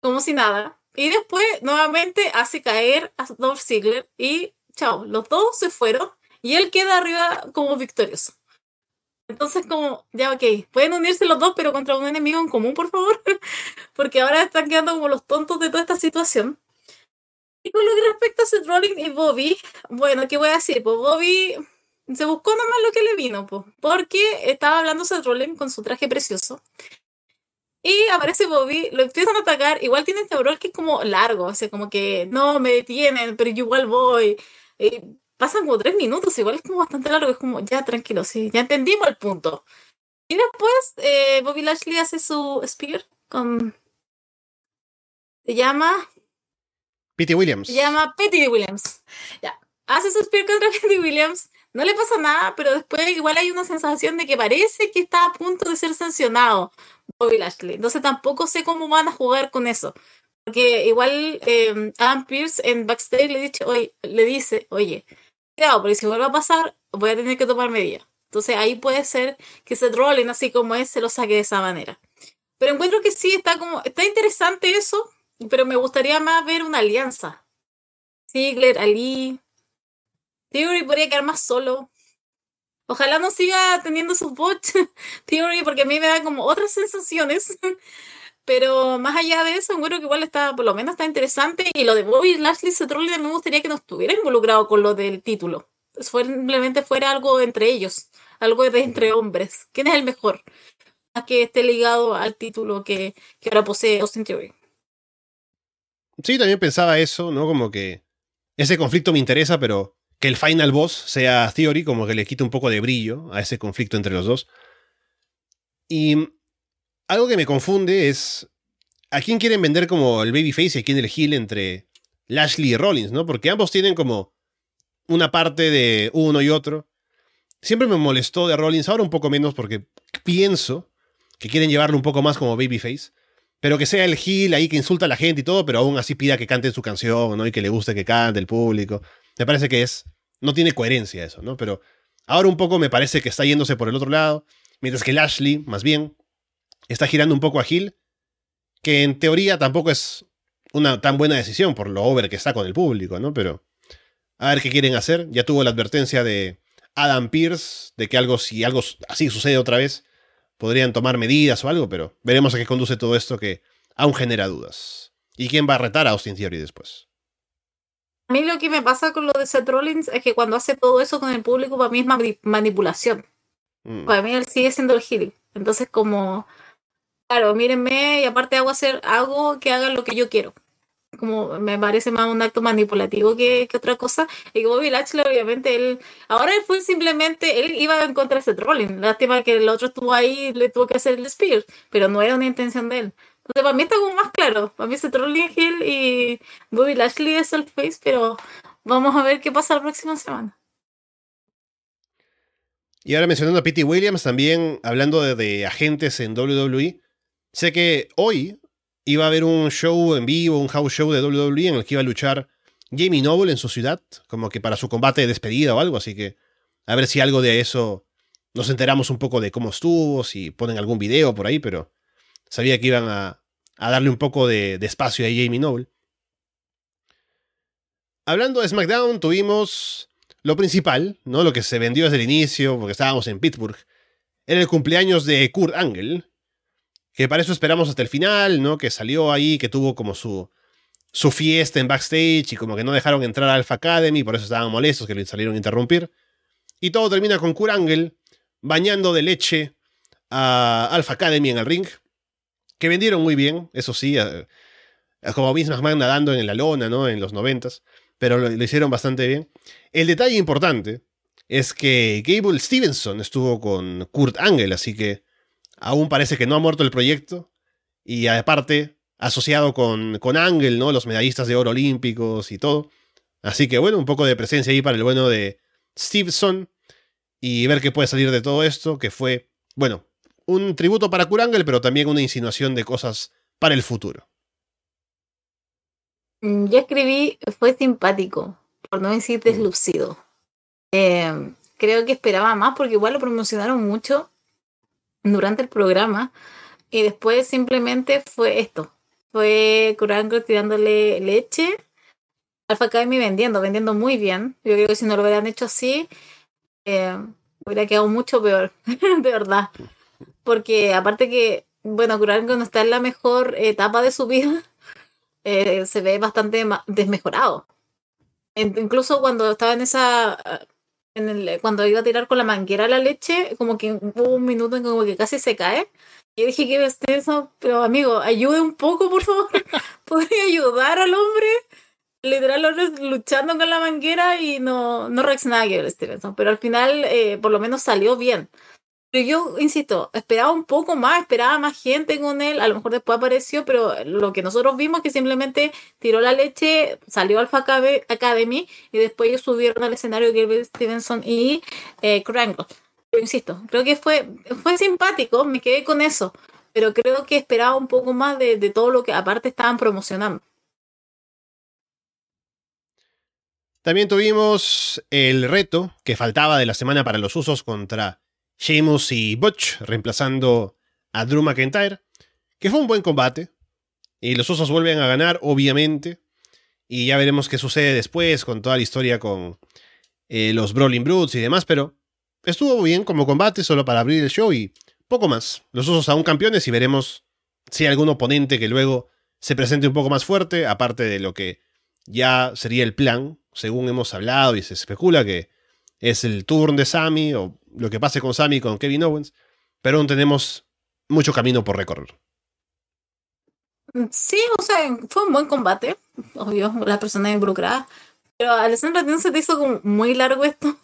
como si nada y después nuevamente hace caer a Dolph Ziggler y chao, los dos se fueron y él queda arriba como victorioso. Entonces, como, ya, ok, pueden unirse los dos, pero contra un enemigo en común, por favor, porque ahora están quedando como los tontos de toda esta situación. Y con lo que respecta a Seth Rollins y Bobby, bueno, ¿qué voy a decir? Pues Bobby se buscó nomás lo que le vino, porque estaba hablando Seth Rollins con su traje precioso. Y aparece Bobby, lo empiezan a atacar. Igual tiene este overall que es como largo, o sea, como que no me detienen, pero yo igual voy. pasan como tres minutos, igual es como bastante largo, es como, ya tranquilo, sí, ya entendimos el punto. Y después eh, Bobby Lashley hace su spear con... Se llama... Pete Williams. Se llama Pete Williams. Ya. Hace su spear contra Pete Williams. No le pasa nada, pero después igual hay una sensación de que parece que está a punto de ser sancionado Bobby Lashley. Entonces tampoco sé cómo van a jugar con eso. Porque igual eh, Adam Pierce en backstage le, dicho, oye, le dice, oye, cuidado, porque si vuelve a pasar, voy a tener que tomar medidas. Entonces ahí puede ser que Seth Rollins, así como es, se lo saque de esa manera. Pero encuentro que sí, está como, está interesante eso, pero me gustaría más ver una alianza. Ziggler, Ali. Theory podría quedar más solo. Ojalá no siga teniendo su bot Theory, porque a mí me da como otras sensaciones. Pero más allá de eso, encuentro que igual está, por lo menos está interesante. Y lo de Bobby Lashley Rollins me gustaría que no estuviera involucrado con lo del título. Simplemente fuera algo entre ellos algo de entre hombres. ¿Quién es el mejor? A que esté ligado al título que, que ahora posee Austin Theory. Sí, también pensaba eso, ¿no? Como que ese conflicto me interesa, pero que el final boss sea Theory, como que le quite un poco de brillo a ese conflicto entre los dos. Y algo que me confunde es a quién quieren vender como el babyface y a quién el heel entre Lashley y Rollins, ¿no? Porque ambos tienen como una parte de uno y otro siempre me molestó de Rollins, ahora un poco menos porque pienso que quieren llevarlo un poco más como babyface, pero que sea el heel ahí que insulta a la gente y todo, pero aún así pida que cante su canción, ¿no? Y que le guste que cante el público. Me parece que es no tiene coherencia eso, ¿no? Pero ahora un poco me parece que está yéndose por el otro lado, mientras que Lashley, más bien, está girando un poco a heel, que en teoría tampoco es una tan buena decisión por lo over que está con el público, ¿no? Pero a ver qué quieren hacer. Ya tuvo la advertencia de Adam Pierce de que algo, si algo así sucede otra vez, podrían tomar medidas o algo, pero veremos a qué conduce todo esto que aún genera dudas. ¿Y quién va a retar a Austin Theory después? A mí lo que me pasa con lo de Seth Rollins es que cuando hace todo eso con el público, para mí es manipulación. Mm. Para mí él sigue siendo el heel. Entonces, como, claro, mírenme y aparte hago hacer algo que haga lo que yo quiero como me parece más un acto manipulativo que, que otra cosa. Y como Bobby Lashley, obviamente, él, ahora él fue simplemente, él iba en contra de Seth Rollins. Lástima que el otro estuvo ahí le tuvo que hacer el spear, pero no era una intención de él. Para mí está como más claro. Para mí Seth Rollins Hill y Bobby Lashley es el face, pero vamos a ver qué pasa la próxima semana. Y ahora mencionando a Pete Williams, también hablando de, de agentes en WWE, sé que hoy iba a haber un show en vivo, un house show de WWE en el que iba a luchar Jamie Noble en su ciudad, como que para su combate de despedida o algo, así que a ver si algo de eso nos enteramos un poco de cómo estuvo, si ponen algún video por ahí, pero sabía que iban a, darle un poco de, espacio a Jamie Noble. Hablando de SmackDown, tuvimos lo principal, ¿no? Lo que se vendió desde el inicio, porque estábamos en Pittsburgh. Era el cumpleaños de Kurt Angle, que para eso esperamos hasta el final, ¿no? Que salió ahí, que tuvo como su, su fiesta en backstage y como que no dejaron entrar a Alpha Academy, por eso estaban molestos que le salieron a interrumpir. Y todo termina con Kurangel bañando de leche a Alpha Academy en el ring, que vendieron muy bien, eso sí, como Vince McMahon nadando en la lona, ¿no? En los noventas, pero lo, hicieron bastante bien. El detalle importante es que Gable Stevenson estuvo con Kurt Angle, así que aún parece que no ha muerto el proyecto. Y aparte, asociado con, con Ángel, ¿no? Los medallistas de oro olímpicos y todo. Así que bueno, un poco de presencia ahí para el bueno de Stevenson. Y ver qué puede salir de todo esto, que fue, bueno, un tributo para Kurangel, pero también una insinuación de cosas para el futuro. Mm, ya escribí, fue simpático, por no decir mm. deslucido. Eh, creo que esperaba más porque igual lo promocionaron mucho durante el programa y después simplemente fue esto. Fue Kurango tirándole leche, Alpha Academy vendiendo, vendiendo muy bien. Yo creo que si no lo hubieran hecho así, eh, hubiera quedado mucho peor, de verdad. Porque aparte que, bueno, Kurango no está en la mejor etapa de su vida, eh, se ve bastante desmejorado. Incluso cuando estaba en esa cuando iba a tirar con la manguera la leche, como que hubo un minuto en como que casi se cae. Y dije que es eso, pero amigo, ayude un poco, por favor. ¿Podría ayudar al hombre? literal luchando con la manguera y no, no reaccionaba el Stevenson. Pero al final, eh, por lo menos salió bien. Pero yo, insisto, esperaba un poco más, esperaba más gente con él, a lo mejor después apareció, pero lo que nosotros vimos es que simplemente tiró la leche, salió Alpha Academy y después ellos subieron al escenario Gilbert Stevenson y eh, Krangle. Pero insisto, creo que fue, fue simpático, me quedé con eso, pero creo que esperaba un poco más de, de todo lo que aparte estaban promocionando. También tuvimos el reto que faltaba de la semana para los usos contra Sheamus y Butch, reemplazando a Drew McIntyre, que fue un buen combate. Y los usos vuelven a ganar, obviamente. Y ya veremos qué sucede después con toda la historia con eh, los Brawling Brutes y demás, pero estuvo bien como combate solo para abrir el show y poco más. Los usos aún campeones y veremos si hay algún oponente que luego se presente un poco más fuerte, aparte de lo que ya sería el plan, según hemos hablado y se especula que es el turn de Sammy o lo que pase con Sammy y con Kevin Owens, pero aún tenemos mucho camino por recorrer. Sí, o sea, fue un buen combate, obvio, las personas involucradas, pero Alessandra no se te hizo como muy largo esto.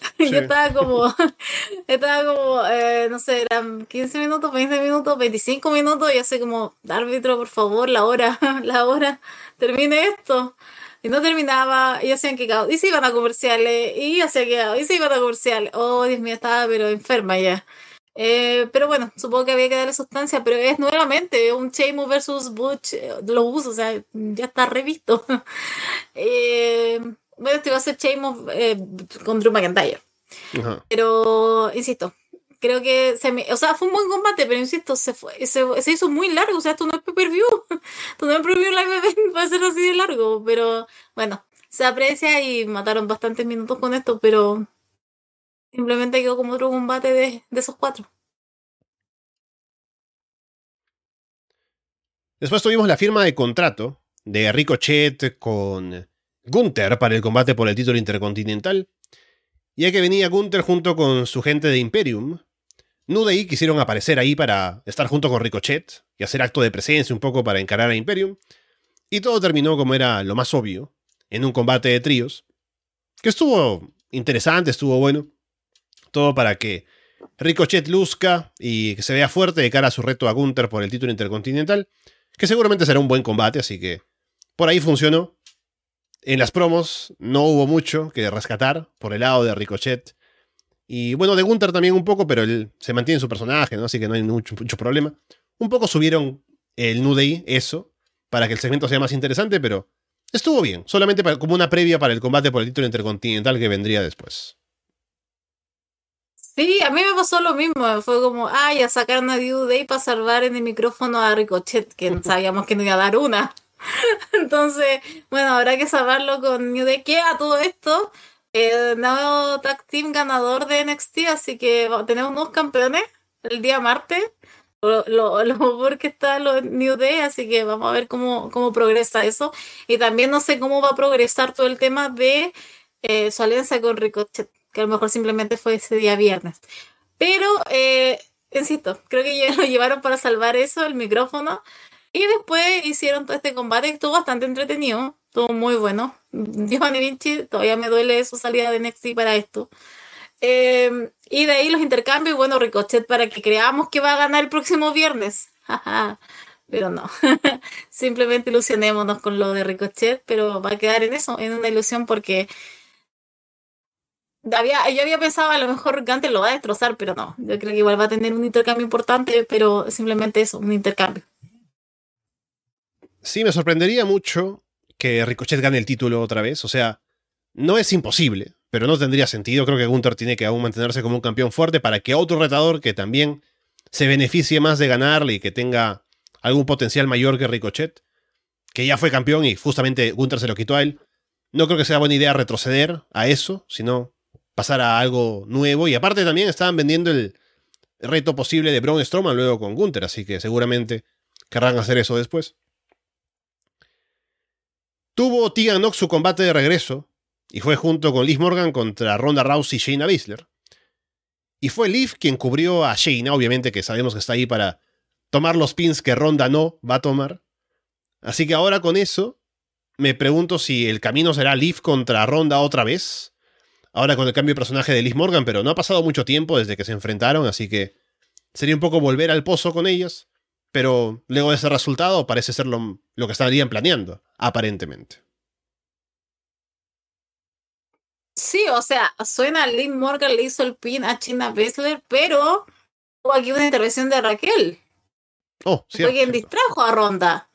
Yo estaba como, estaba como, eh, no sé, eran 15 minutos, 20 minutos, 25 minutos, y así como, árbitro, por favor, la hora, la hora, termine esto y no terminaba, y hacían que y se iban a comerciales, y hacía que y se iban a comerciales. Oh, Dios mío, estaba pero enferma ya. Eh, pero bueno, supongo que había que darle sustancia, pero es nuevamente un Sheamus versus Butch, eh, lo uso, o sea, ya está revisto. eh, bueno, esto iba a ser eh, con Drew McIntyre. Pero, insisto, creo que se me, o sea, fue un buen combate, pero insisto, se, fue, se, hizo muy largo, o sea, esto no es pay-per-view, esto no es pay-per-view live event, va a ser así de largo, pero bueno, se aprecia y mataron bastantes minutos con esto, pero simplemente quedó como otro combate de, de esos cuatro. Después tuvimos la firma de contrato de Ricochet con Gunther para el combate por el título intercontinental. Ya que venía Gunther junto con su gente de Imperium, New quisieron aparecer ahí para estar junto con Ricochet y hacer acto de presencia un poco para encarar a Imperium. Y todo terminó como era lo más obvio, en un combate de tríos, que estuvo interesante, estuvo bueno. Todo para que Ricochet luzca y que se vea fuerte de cara a su reto a Gunther por el título intercontinental, que seguramente será un buen combate, así que por ahí funcionó. En las promos no hubo mucho que rescatar por el lado de Ricochet y bueno, de Gunther también un poco, pero él se mantiene en su personaje, ¿no? Así que no hay mucho, mucho problema. Un poco subieron el New eso, para que el segmento sea más interesante, pero estuvo bien. Solamente como una previa para el combate por el título intercontinental que vendría después. Sí, a mí me pasó lo mismo. Fue como, ay, a sacar a New Day para salvar en el micrófono a Ricochet, que sabíamos que no iba a dar una. Entonces, bueno, habrá que salvarlo con New Day. ¿Qué a todo esto? El nuevo tag team ganador de NXT, así que tenemos dos campeones el día martes. Lo, lo, lo porque está lo New Day, así que vamos a ver cómo, cómo progresa eso. Y también no sé cómo va a progresar todo el tema de eh, su alianza con Ricochet, que a lo mejor simplemente fue ese día viernes. Pero, eh, insisto, creo que ya lo llevaron para salvar eso, el micrófono. Y después hicieron todo este combate estuvo bastante entretenido, estuvo muy bueno. Giovanni Vinci, todavía me duele su salida de NXT para esto. Em, y de ahí los intercambios, bueno, Ricochet para que creamos que va a ganar el próximo viernes. pero no, simplemente ilusionémonos con lo de Ricochet, pero va a quedar en eso, en una ilusión porque había, yo había pensado a lo mejor Gante lo va a destrozar, pero no, yo creo que igual va a tener un intercambio importante, pero simplemente eso, un intercambio. Sí, me sorprendería mucho que Ricochet gane el título otra vez. O sea, no es imposible, pero no tendría sentido. Creo que Gunther tiene que aún mantenerse como un campeón fuerte para que otro retador que también se beneficie más de ganarle y que tenga algún potencial mayor que Ricochet, que ya fue campeón y justamente Gunther se lo quitó a él. No creo que sea buena idea retroceder a eso, sino pasar a algo nuevo. Y aparte también estaban vendiendo el reto posible de Braun Strowman luego con Gunther, así que seguramente querrán hacer eso después. Tuvo Tegan Nox su combate de regreso y fue junto con Liv Morgan contra Ronda Rousey y Shayna Baszler. Y fue Liv quien cubrió a Shayna, obviamente que sabemos que está ahí para tomar los pins que Ronda no va a tomar. Así que ahora con eso, me pregunto si el camino será Liv contra Ronda otra vez. Ahora con el cambio de personaje de Liv Morgan, pero no ha pasado mucho tiempo desde que se enfrentaron, así que sería un poco volver al pozo con ellas. Pero luego de ese resultado parece ser lo, lo que estarían planeando, aparentemente. Sí, o sea, suena Liv Morgan le hizo el pin a China Baszler, pero hubo aquí una intervención de Raquel. Oh, Fue cierto. quien cierto. distrajo a Ronda.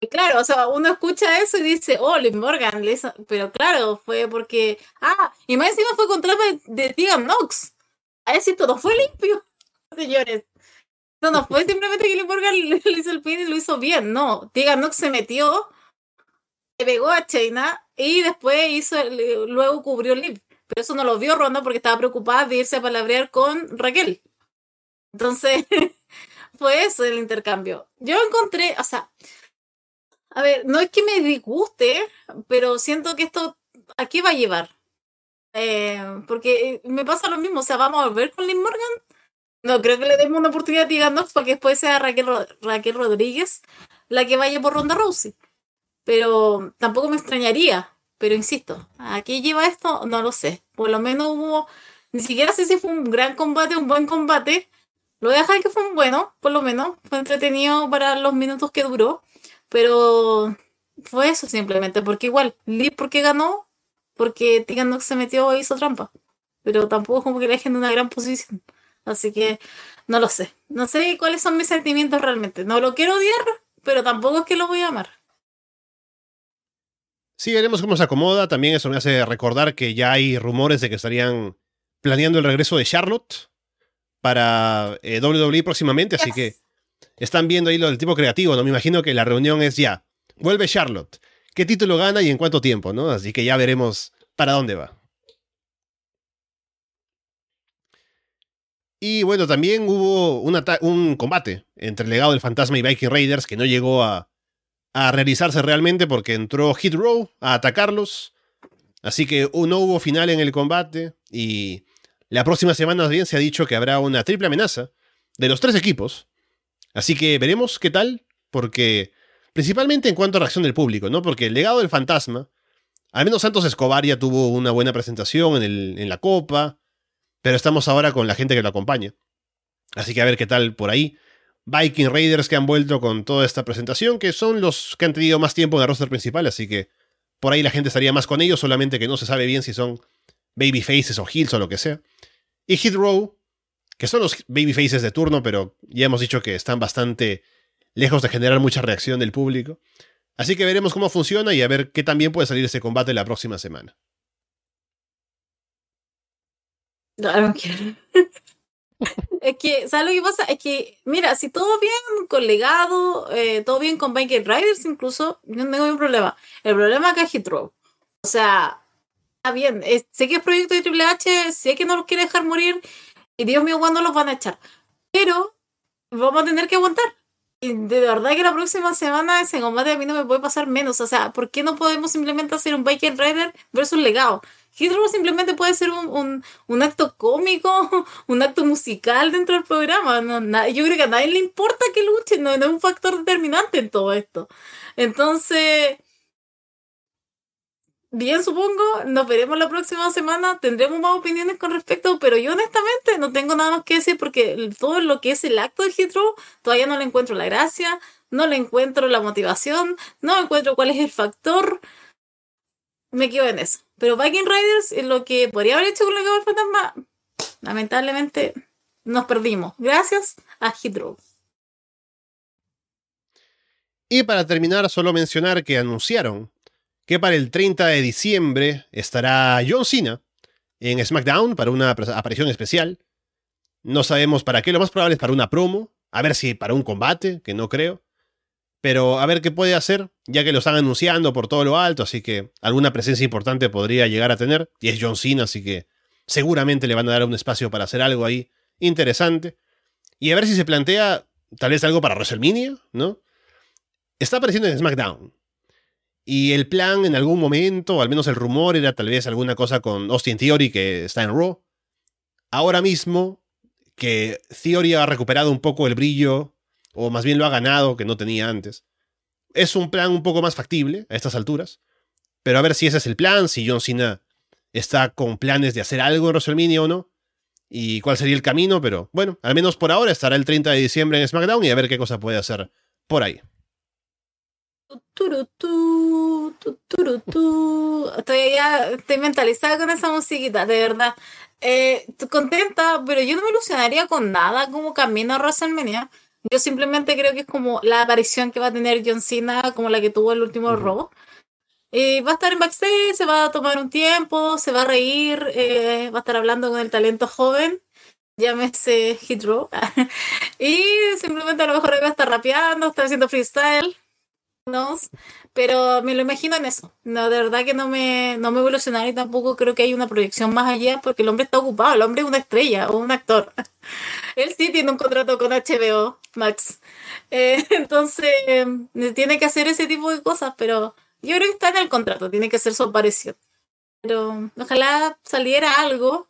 Y claro, o sea, uno escucha eso y dice, oh, Liv Morgan, le hizo- pero claro, fue porque. Ah, y más encima fue contra de, de Tegan Knox. Sí todo fue limpio, señores. No, no fue simplemente que Liv Morgan le, le hizo el pin y lo hizo bien, no. Tegan Knox se metió, le pegó a Chaina y después hizo, luego cubrió Liv. Pero eso no lo vio Ronda porque estaba preocupada de irse a palabrear con Raquel. Entonces, fue eso el intercambio. Yo encontré, o sea, a ver, no es que me disguste, pero siento que esto, ¿a qué va a llevar? Eh, porque eh, me pasa lo mismo, o sea, vamos a volver con Liv Morgan. No, creo que le demos una oportunidad a Tegan Knox para que después sea Raquel, Raquel Rodríguez la que vaya por Ronda Rousey. Pero tampoco me extrañaría. Pero insisto, ¿a qué lleva esto? No lo sé. Por lo menos hubo, ni siquiera sé si fue un gran combate, un buen combate. Lo voy a dejar que fue un bueno, por lo menos. Fue entretenido para los minutos que duró. Pero fue eso simplemente. Porque igual, Liv, ¿por qué ganó? Porque Tegan se metió e hizo trampa. Pero tampoco es como que le dejen en una gran posición. Así que no lo sé. No sé cuáles son mis sentimientos realmente. No lo quiero odiar, pero tampoco es que lo voy a amar. Sí, veremos cómo se acomoda. También eso me hace recordar que ya hay rumores de que estarían planeando el regreso de Charlotte para eh, WWE próximamente, así que están viendo ahí lo del tipo creativo, ¿no? Me imagino que la reunión es ya. Vuelve Charlotte. ¿Qué título gana y en cuánto tiempo, no? Así que ya veremos para dónde va. Y bueno, también hubo un, un combate entre el legado del fantasma y Viking Raiders que no llegó a, a realizarse realmente porque entró Hit Row a atacarlos. Así que no hubo final en el combate y la próxima semana bien se ha dicho que habrá una triple amenaza de los tres equipos. Así que veremos qué tal, porque principalmente en cuanto a reacción del público, ¿no? Porque el legado del fantasma, al menos Santos Escobar ya tuvo una buena presentación en, en la copa, pero estamos ahora con la gente que lo acompaña. Así que a ver qué tal por ahí. Viking Raiders que han vuelto con toda esta presentación, que son los que han tenido más tiempo en el roster principal, así que por ahí la gente estaría más con ellos, solamente que no se sabe bien si son babyfaces o heels o lo que sea. Y Hit Row, que son los babyfaces de turno, pero ya hemos dicho que están bastante lejos de generar mucha reacción del público. Así que veremos cómo funciona y a ver qué también puede salir ese combate la próxima semana. No, quiero. es que, ¿sabes lo que pasa? Es que, mira, si todo bien con legado, eh, todo bien con Viking Riders, incluso, no tengo ningún problema. El problema acá es Hit Row. O sea, está bien, es- sé que es proyecto de Triple H, sé que no los quiere dejar morir, y Dios mío, ¿cuándo los van a echar? Pero vamos a tener que aguantar. Y de verdad que la próxima semana ese combate a mí no me puede pasar menos. O sea, ¿por qué no podemos simplemente hacer un Viking Rider versus legado? Hit Row simplemente puede ser un, un, acto cómico, un acto musical dentro del programa. Yo creo que a nadie le importa que luchen, no, no es un factor determinante en todo esto. Entonces, bien supongo, nos veremos la próxima semana, tendremos más opiniones con respecto, pero yo honestamente no tengo nada más que decir porque todo lo que es el acto de Hit Row todavía no le encuentro la gracia, no le encuentro la motivación, no encuentro cuál es el factor. Me quedo en eso. Pero Viking Riders, en lo que podría haber hecho con la del fantasma, lamentablemente nos perdimos. Gracias a Hit Row. Y para terminar, solo mencionar que anunciaron que para el 30 de diciembre estará John Cena en SmackDown para una aparición especial. No sabemos para qué, lo más probable es para una promo, a ver si para un combate, que no creo. Pero a ver qué puede hacer, ya que lo están anunciando por todo lo alto, así que alguna presencia importante podría llegar a tener. Y es John Cena, así que seguramente le van a dar un espacio para hacer algo ahí interesante. Y a ver si se plantea tal vez algo para WrestleMania, ¿no? Está apareciendo en SmackDown. Y el plan en algún momento, o al menos el rumor, era tal vez alguna cosa con Austin Theory que está en Raw. Ahora mismo, que Theory ha recuperado un poco el brillo, o más bien lo ha ganado, que no tenía antes. es un plan un poco más factible a estas alturas. Pero a ver si ese es el plan, si John Cena está con planes de hacer algo en WrestleMania o no. Y cuál sería el camino, pero bueno, al menos por ahora estará el 30 de diciembre en SmackDown y a ver qué cosa puede hacer por ahí. Estoy ya, estoy mentalizada con esa musiquita, de verdad. Eh, contenta, pero yo no me ilusionaría con nada como camino a WrestleMania. Yo simplemente creo que es como la aparición que va a tener John Cena, como la que tuvo el último robo. Y va a estar en backstage, se va a tomar un tiempo, se va a reír, eh, va a estar hablando con el talento joven, llámese Hit Row. y simplemente a lo mejor va a estar rapeando, estar haciendo freestyle. ¿no? Pero me lo imagino en eso. No, de verdad que no me, no me evolucionaría y tampoco creo que hay una proyección más allá porque el hombre está ocupado, el hombre es una estrella o un actor. Él sí tiene un contrato con HBO Max. Eh, entonces, tiene que hacer ese tipo de cosas, pero yo creo que está en el contrato, tiene que ser su aparición. Pero ojalá saliera algo.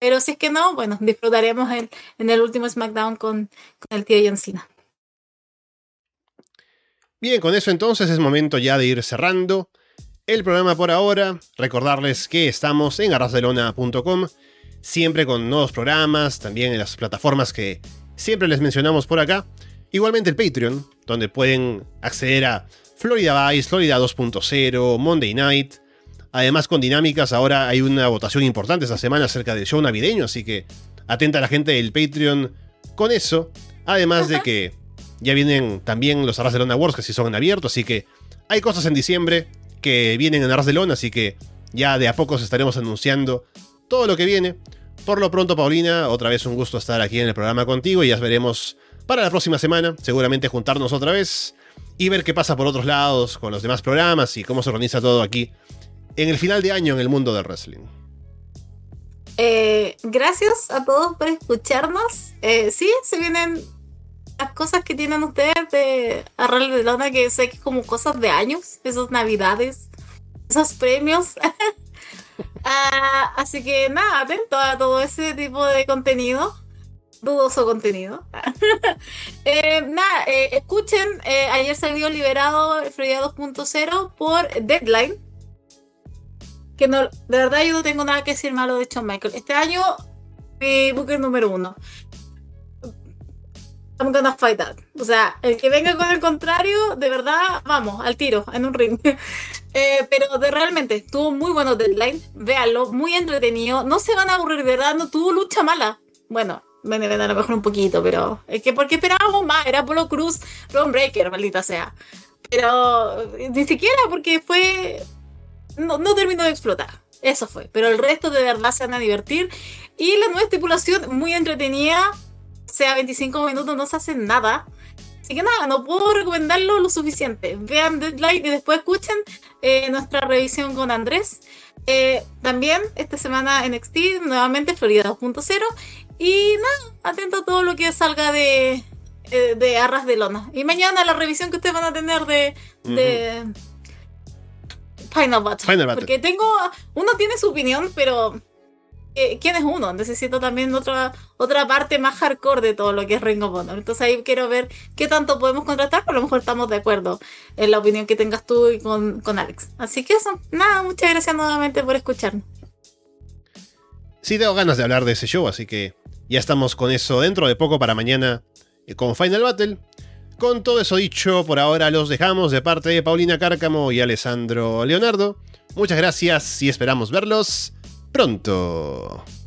Pero si es que no, bueno, disfrutaremos en, en el último SmackDown con, el tío John. Bien, con eso entonces es momento ya de ir cerrando el programa por ahora. Recordarles que estamos en arrasdelona.com, siempre con nuevos programas, también en las plataformas que siempre les mencionamos por acá. Igualmente el Patreon, donde pueden acceder a Florida Vice, Florida 2.0, Monday Night. Además, con dinámicas, ahora hay una votación importante esta semana acerca del show navideño, así que atenta a la gente del Patreon con eso. Además de que ya vienen también los Arras de Lona Wars que sí son abiertos, así que hay cosas en diciembre que vienen en Arras de Lona, así que ya de a poco estaremos anunciando todo lo que viene. Por lo pronto, Paulina, otra vez un gusto estar aquí en el programa contigo y ya veremos para la próxima semana, seguramente juntarnos otra vez y ver qué pasa por otros lados con los demás programas y cómo se organiza todo aquí en el final de año en el mundo del wrestling. Eh, gracias a todos por escucharnos. Eh, sí, se vienen las cosas que tienen ustedes de Arral de Lona, que sé que es como cosas de años, esas navidades, esos premios. Ah, así que nada, atento a todo ese tipo de contenido. Dudoso contenido. eh, nada, eh, escuchen, eh, ayer salió liberado Freya 2.0 por Deadline. Que no, de verdad yo no tengo nada que decir malo de Shawn Michael. Este año, mi booker número uno. I'm gonna fight that. O sea, el que venga con el contrario, de verdad, vamos, al tiro, en un ring. eh, pero de realmente, tuvo muy buenos deadlines. Véanlo, muy entretenido. No se van a aburrir, verdad, no tuvo lucha mala. Bueno, me deben a lo mejor un poquito, pero es que porque esperábamos más, era Polo Cruz, Ron Breaker, maldita sea. Pero ni siquiera porque fue. No, no terminó de explotar. Eso fue. Pero el resto de verdad se van a divertir. Y la nueva estipulación, muy entretenida sea 25 minutos, no se hace nada. Así que nada, no puedo recomendarlo lo suficiente. Vean Deadline y después escuchen eh, nuestra revisión con Andrés. Eh, también esta semana en XT, nuevamente Florida 2.0. Y nada, atento a todo lo que salga de, eh, de Arras de Lona. Y mañana la revisión que ustedes van a tener de, de Final Battle. Final Battle. Porque tengo. Uno tiene su opinión, pero quién es uno. Necesito también otra, otra parte más hardcore de todo lo que es Ring of Honor. Entonces ahí quiero ver qué tanto podemos contratar. A lo mejor estamos de acuerdo en la opinión que tengas tú y con, con Alex. Así que eso, nada, muchas gracias nuevamente por escucharnos. Sí, tengo ganas de hablar de ese show, así que ya estamos con eso dentro de poco para mañana eh, con Final Battle. Con todo eso dicho, por ahora los dejamos de parte de Paulina Cárcamo y Alessandro Leonardo. Muchas gracias y esperamos verlos pronto.